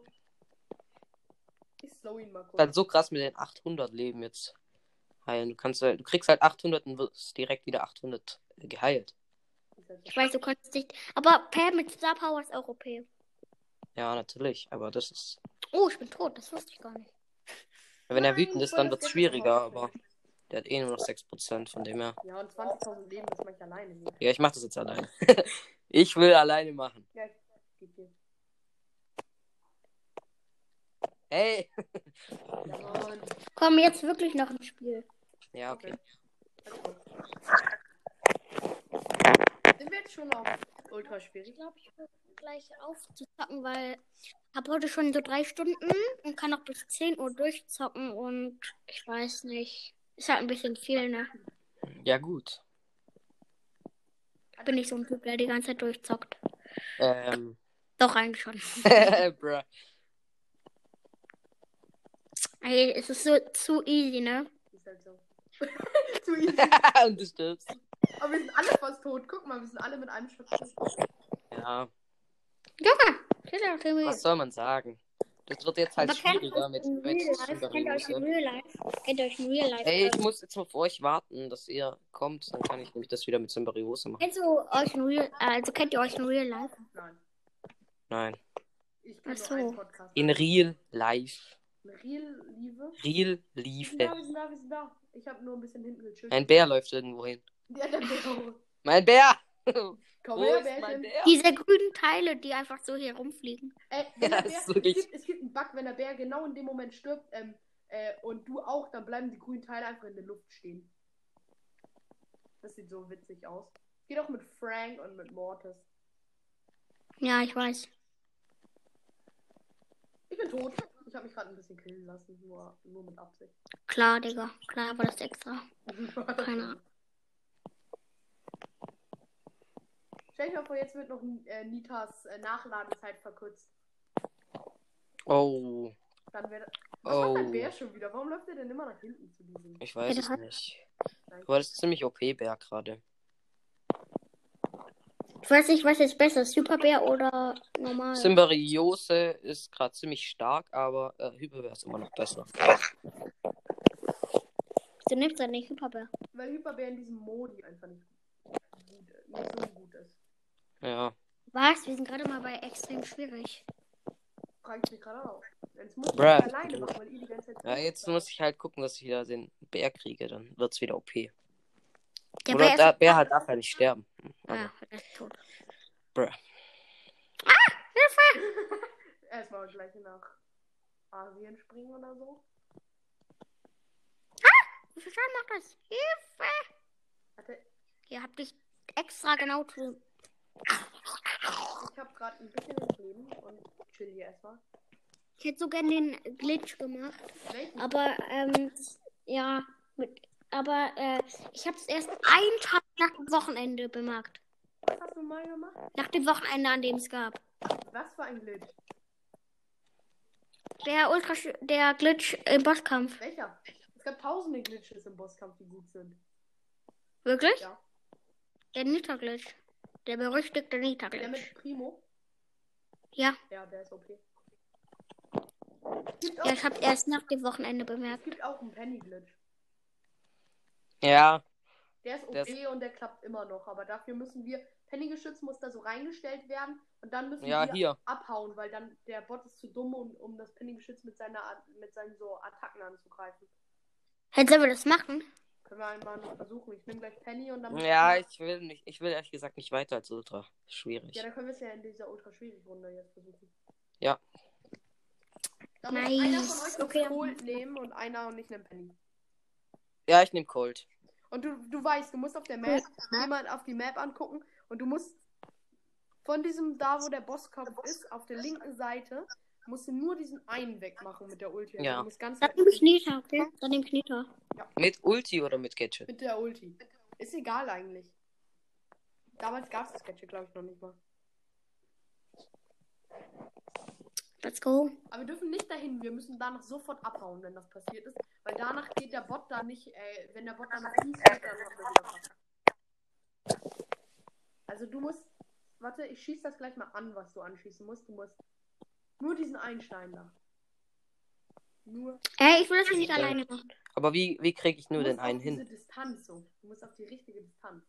Ich slow ihn mal kurz. Ist halt so krass mit den 800 Leben jetzt heilen. Du kannst halt, du kriegst halt 800 und wirst direkt wieder 800 geheilt. Ich weiß, du kannst nicht. Aber Pam mit Star Power ist auch OP. Ja, natürlich, aber das ist. Oh, ich bin tot. Das wusste ich gar nicht. Wenn er Nein, wütend ist, dann wird's Geld schwieriger, aber der hat eh nur noch 6%, von dem her. Ja, und 20.000 Leben, das mache ich alleine nicht. Ja, ich mach das jetzt alleine. ich will alleine machen. Ja, ich geb dir. Hey! Komm, jetzt wirklich noch ein Spiel. Ja, okay. Sind wir jetzt schon auf ultra schwierig? Ich glaube, ich höre gleich auf zu zocken, weil ich habe heute schon so drei Stunden und kann noch bis 10 Uhr durchzocken und ich weiß nicht. Ist halt ein bisschen viel, ne? Ja, gut. Bin ich so ein Typ, der die ganze Zeit durchzockt. Ähm. Doch, eigentlich schon. Bruh. Ey, es ist so zu easy, ne? Ist halt so. Zu easy. Und du stirbst. Aber wir sind alle fast tot. Guck mal, wir sind alle mit einem tot. Ja! Steht da Timmy. was soll man sagen? Das wird jetzt halt Aber schwieriger mit? Kennt ihr euch in Symbiose. Real Life? Kennt ihr euch in Real Life? Ey, ich muss jetzt auf euch warten, dass ihr kommt, dann kann ich nämlich das wieder mit Symbiose machen. Du euch in Real, also kennt ihr euch in Real Life? Nein. Nein. Ich Ach so. nur einen Podcast. In real life. Real Liebe. Real Wir life. sind da, wir sind da, wir sind da. Ich habe nur ein bisschen hinten gechillt. Ein Bär läuft irgendwo hin. Ja, der Bär. Mein Bär! Komm her, Bärchen. Bär? Diese grünen Teile, die einfach so hier rumfliegen. Äh, Ja, der das ist Bär, es, gibt, es gibt einen Bug, wenn der Bär genau in dem Moment stirbt ähm, äh, und du auch, dann bleiben die grünen Teile einfach in der Luft stehen. Das sieht so witzig aus. Geht auch mit Frank und mit Mortis. Ja, ich weiß. Ich bin tot. Ich habe mich gerade ein bisschen killen lassen, nur, nur mit Absicht. Klar, Digga. Klar, aber das ist extra. Keine Ahnung. Stell mal vor, jetzt wird noch äh, Nitas äh, Nachladezeit verkürzt. Oh, Dann wäre. Was macht oh. dein Bär schon wieder? Warum läuft er denn immer nach hinten zu diesem? Ich weiß Ja, es hat- nicht. Aber das ist ziemlich OP-Bär gerade. Ich weiß nicht, was jetzt besser ist. Superbär oder normal? Symbiose ist gerade ziemlich stark, aber äh, Hyperbär ist immer noch besser. Du nimmst ja nicht Superbär. Weil Hyperbär in diesem Modi einfach nicht gut, nicht so gut ist. Ja. Was? Wir sind gerade mal bei extrem schwierig. Frage ich mich gerade auch. Jetzt muss ich alleine machen, weil ihr die ganze Zeit. Ja, jetzt muss ich halt gucken, dass ich wieder den Bär kriege, dann wird's wieder OP. Der Oder Bär ist... Bär halt darf ja nicht sterben. Aber, Ja, der ist tot. bruh. Erstmal gleich nach Asien springen oder so. Wie viel Schaden macht das? Hilfe! Warte, Ihr habt dich extra genau zu... ich habe gerade ein bisschen ins Leben und chill hier erstmal. Ich hätte so gern den Glitch gemacht. Welchen? Aber, ähm, ja, mit, aber, äh, ich habe es erst einen Tag nach dem Wochenende bemerkt. Was hast du mal gemacht? Nach dem Wochenende, an dem es gab. Was für ein Glitch? Der Ultra, der Glitch im Bosskampf. Welcher? Es gab tausende Glitches im Bosskampf, die gut sind. Wirklich? Ja. Der Nita-Glitch. Der berüchtigte Der Nita-Glitch. mit Primo. Ja. Ja, der ist okay. Ja, ich habe erst nach dem Wochenende es bemerkt. gibt auch einen Penny-Glitch. Ja, Der ist Der okay und der klappt immer noch. Aber dafür müssen wir. Penny-Geschütz muss da so reingestellt werden. Und dann müssen ja, wir hier. abhauen, weil dann der Bot ist zu dumm, um, um das Penny-Geschütz mit, seiner, mit seinen so Attacken anzugreifen. Hey, sollen wir das machen? Können wir einmal noch versuchen. Ich nehme gleich Penny und dann. Ja, ich will nicht, ich will ehrlich gesagt nicht weiter als Ultra. Schwierig. Ja, dann können wir es ja in dieser ultra schwierigen Runde jetzt versuchen. Ja. Auch Nice. einer von euch Okay. okay. Cold nehmen und einer und ich nehme Penny. Ja, ich nehme Cold. Und du, du weißt, du musst auf der Map jemand auf die Map angucken und du musst von diesem da, wo der Bosskopf ist, auf der linken Seite, musst du nur diesen einen wegmachen mit der Ulti. Also Ja. Du musst ganz Dann ich Nita, okay? Dann nehme ich Nita. Mit Ulti oder mit Gadget? mit der Ulti. Ist egal eigentlich. Damals gab es das Gadget, glaube ich, noch nicht mal. Let's go. Aber wir dürfen nicht dahin, wir müssen danach sofort abhauen, wenn das passiert ist. Weil danach geht der Bot da nicht, äh, wenn der Bot dann tief geht, dann haben wir wieder verkackt. Also du musst, warte, ich schieß das gleich mal an, was du anschießen musst. Du musst nur diesen Einstein da. Nur. Ey, ich will das nicht alleine machen. Aber wie, wie kriege ich nur du den einen auf diese hin? Distanz so. Du musst auf die richtige Distanz.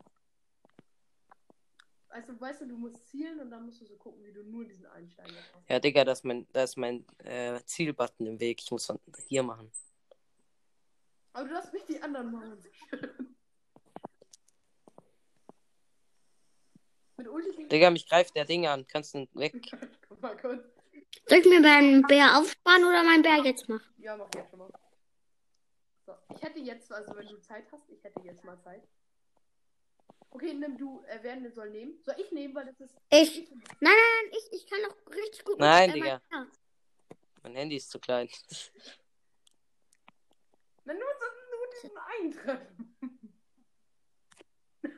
Also, weißt du, du musst zielen und dann musst du so gucken, wie du nur diesen Einstein da hast. Ja, Digga, das ist mein, das ist mein äh, Zielbutton im Weg. Ich muss von hier machen. Aber du darfst nicht die anderen machen. Mit Ulti Digga, mich greift der Ding an. Kannst du weg? Guck mal kurz. Soll ich mir meinen Bär aufsparen oder meinen Bär jetzt machen? Ja, mach jetzt schon mal. So, ich hätte jetzt, also wenn du Zeit hast, ich hätte jetzt mal Zeit. Okay, nimm du, äh, wer denn soll nehmen? Soll ich nehmen, weil das ist. Ich. Nein, nein, nein, ich, ich kann doch richtig gut Nein, äh, Digga. mein Handy ist zu klein. Na, nur, so, nur diesen einen treffen.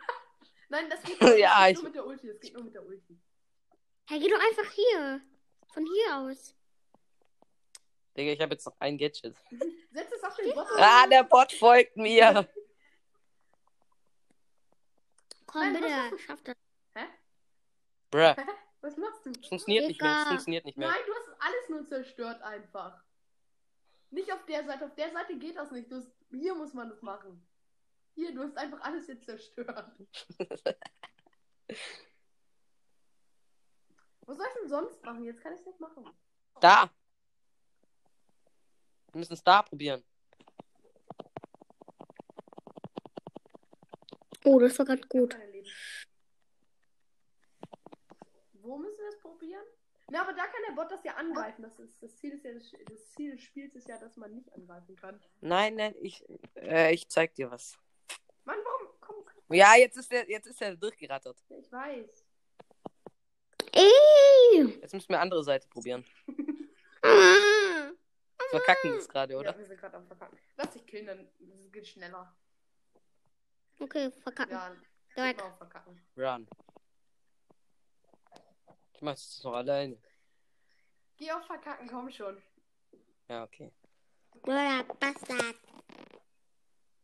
Nein, das geht, das Ja, geht ich- nur mit der Ulti. Das geht nur mit der Ulti. Hey, geh doch einfach hier. Von hier aus. Digga, ich habe jetzt noch ein Gadget. Setz es auf den Bot. Ah, der Bot folgt mir. Komm, Nein, was bitte. hast du? Schaff das. Hä? Bruh. Hä? Was machst du? Es funktioniert nicht mehr. Es Digga. funktioniert nicht mehr. Nein, du hast alles nur zerstört einfach. Nicht auf der Seite. Auf der Seite geht das nicht. Du hast, hier muss man das machen. Hier, du hast einfach alles jetzt zerstört. Was soll ich denn sonst machen? Jetzt kann ich es nicht machen. Da. Wir müssen es da probieren. Oh, das war ganz gut. Wo müssen wir es probieren? Na, aber da kann der Bot das ja angreifen. Das, ist, das, Ziel ist ja, das Ziel des Spiels ist ja, dass man nicht angreifen kann. Nein, nein, ich, äh, ich zeig dir was. Mann, warum? Komm, komm. Ja, jetzt ist er, jetzt ist er durchgerattert. Ich weiß. Ey! Jetzt müssen wir andere Seite probieren. Wir verkacken das gerade, oder? Ja, wir sind gerade am Verkacken. Lass dich killen, dann es geht schneller. Okay, verkacken. Ja, Direkt. Verkacken. Run. Ich mach das noch alleine. Geh auf Verkacken, komm schon. Ja, okay. Blöder Bastard.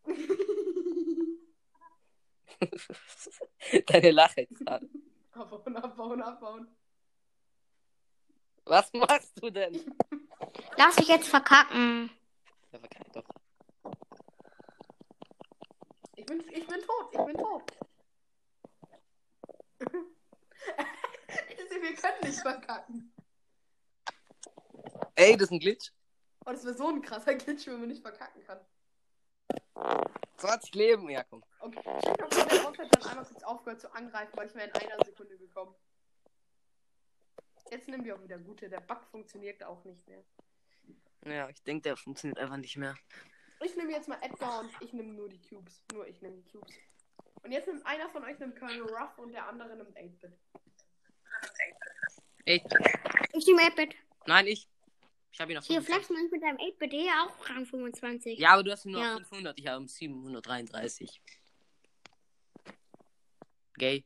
Deine Lache gerade. abbauen, abbauen, abbauen. Was machst du denn? Lass dich jetzt verkacken. Ja, verkack doch. Ich bin, ich bin tot, ich bin tot. wir können nicht verkacken. Ey, das ist ein Glitch. Oh, das wäre so ein krasser Glitch, wenn man nicht verkacken kann. 20 Leben, ja komm. Okay, check ob der Boss hat dann einmal kurz aufgehört zu angreifen, weil ich wäre in einer Sekunde gekommen. Jetzt nehmen wir auch wieder gute. Der Bug funktioniert auch nicht mehr. Ja, ich denke, der funktioniert einfach nicht mehr. Ich nehme jetzt mal Edgar und ich nehme nur die Cubes. Nur ich nehme die Cubes. Und jetzt nimmt einer von euch nimmt Colonel Ruff und der andere nimmt 8-Bit. Ey, Ich nehme 8-Bit. nein, ich. Ich habe ihn auf Hier, 25. Flex mal mit deinem 8-Bit eh auch Rang 25. Ja, aber du hast ihn nur Ja. auf 500. Ich habe 733. Gay.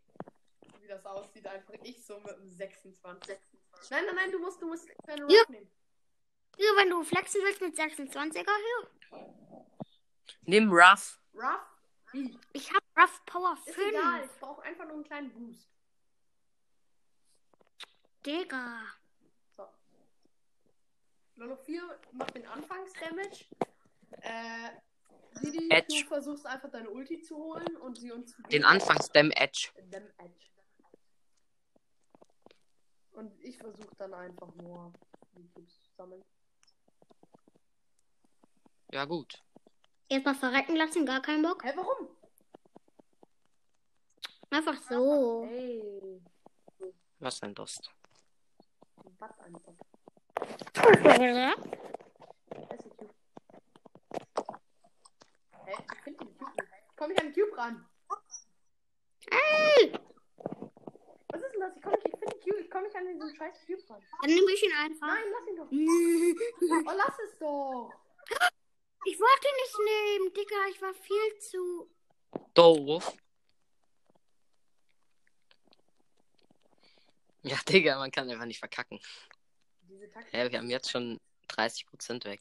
Wie das aussieht, einfach ich so mit einem 26. Nein, nein, nein, du musst, du musst Colonel Ja. Ruff nehmen. Hier, wenn du flexen willst mit 26er, hier. Nimm Ruff. Ruff? Wie? Ich habe Rough Power Ist 5. egal, ich brauche einfach nur einen kleinen Boost. Digga. So. Lolo 4 macht den Anfangsdamage. Äh, Didi, Edge. du versuchst einfach deine Ulti zu holen und sie uns zu Den geben. Anfangs-Dam Edge. Dem Edge. Und ich versuche dann einfach nur die Cubes zu sammeln. Ja, gut. Erstmal verrecken lassen, gar keinen Bock. Hä, warum? Einfach so. Ey, Was ein Dost. was einfach. Ja. Das ist ein Cube. Hä, ich finde den Cube nicht. Ich an den Cube ran? Ey, Was ist denn das? Ich komme nicht, ich finde den Cube, ich komme nicht an diesen scheiß Cube ran. dann nehme ich ihn einfach. Nein, lass ihn doch. Oh, lass es doch. wollte ihn nicht nehmen, Digga. Ich war viel zu. Doof. Ja, Digga, man kann einfach nicht verkacken. Ja, wir haben jetzt schon 30% weg.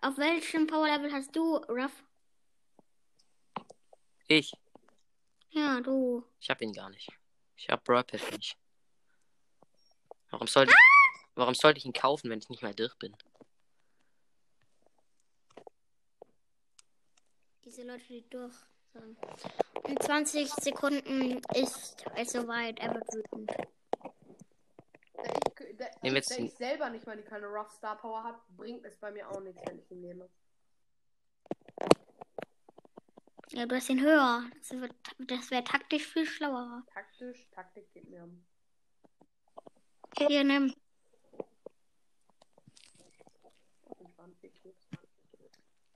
Auf welchem Power Level hast du, Ruff? Ich. Ja, du. Ich hab ihn gar nicht. Ich hab Pass nicht. Warum sollte ich, warum sollte ich ihn kaufen, wenn ich nicht mal durch bin? Diese Leute, die durch sind. In 20 Sekunden ist es soweit. Er wird wütend. Da ich, da, wir jetzt da ich selber nicht mal die keine Rough Star Power habe, bringt es bei mir auch nichts, wenn ich ihn nehme. Ja, du hast ihn höher. Das wäre das wär taktisch viel schlauer. Taktisch, Taktik geht mir um. Hier, nimm.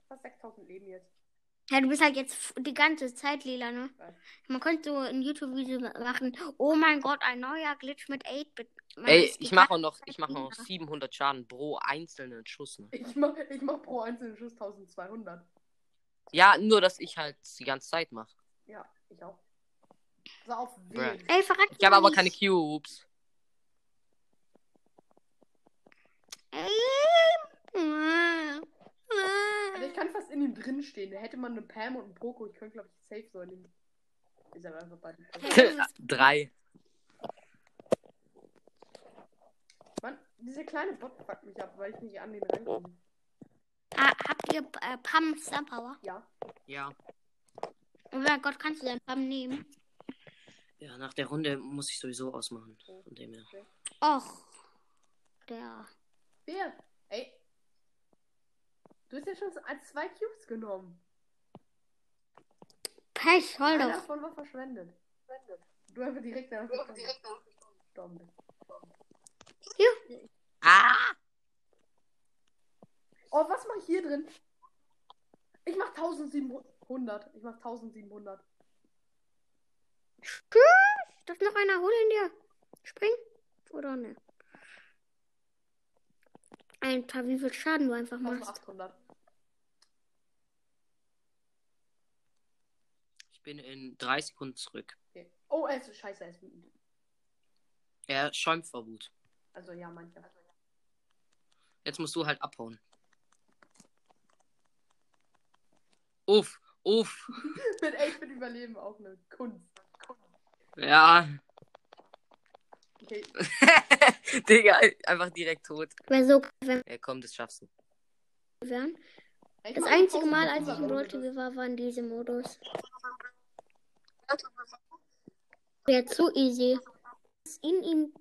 Fast 6000 Leben jetzt. Ja, du bist halt jetzt die ganze Zeit lila, ne? Man könnte so ein YouTube-Video machen. Oh mein Gott, ein neuer Glitch mit 8-Bit. Man Ey, ich mache noch, ich mache noch lila. 700 Schaden pro einzelnen Schuss. Ne? Ich mach, ich mach pro einzelnen Schuss 1200. Ja, nur dass ich halt die ganze Zeit mache. Ja, ich auch. So auf wen? Ey, verreck Ich habe aber keine Cubes. Ey. Also ich kann fast in ihm drin stehen. Da hätte man eine Pam und einen Poco. Ich könnte, glaube ich, safe so in ihm. Ist aber einfach bei Drei. Mann, dieser kleine Bot fuckt mich ab, weil ich nicht an den rankomme. Ah, habt ihr äh, Pam Star Power? Ja. Ja. Oh mein Gott, kannst du deinen Pam nehmen? Ja, nach der Runde muss ich sowieso ausmachen. Von dem her. Och. Der. Wer? Ey. Du hast ja schon ein- zwei Cubes genommen. Pech, hol Einer doch. davon war verschwendet. Du einfach direkt danach gestorben bist. Hier. Ah! Oh, was mach ich hier drin? Ich mach 1700. Ich mach 1700. Darf noch einer holen dir? Spring? Oder ne? Alter, wie viel Schaden du einfach machst. 1800. Ich bin in drei Sekunden zurück. Okay. Oh, er ist scheiße, er ist wütend. Er schäumt vor Wut. Also ja, mancher. Jetzt musst du halt abhauen. Uff, uff. Mit 8 mit Überleben auch eine Kunst. Ja. Okay, Digga, einfach direkt tot. Wäre so, wenn Ja, komm, das schaffst du. Das einzige 1500 Mal, als ich in Runde. Brawl war, war in diesem Modus. Wäre zu easy. In ihm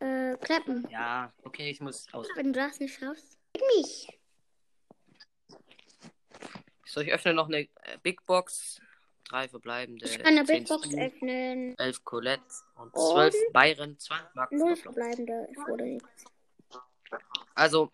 äh, klappen. Ja, okay, ich muss aus. Wenn du das nicht schaffst. Mich. So, ich öffne noch eine äh, Big Box. Drei verbleibende. Ich kann eine 10 Big Box Stu, öffnen. 11 Colette und 12 Byron, 20 Marken. Null verbleibende. Ich wurde nicht. Also,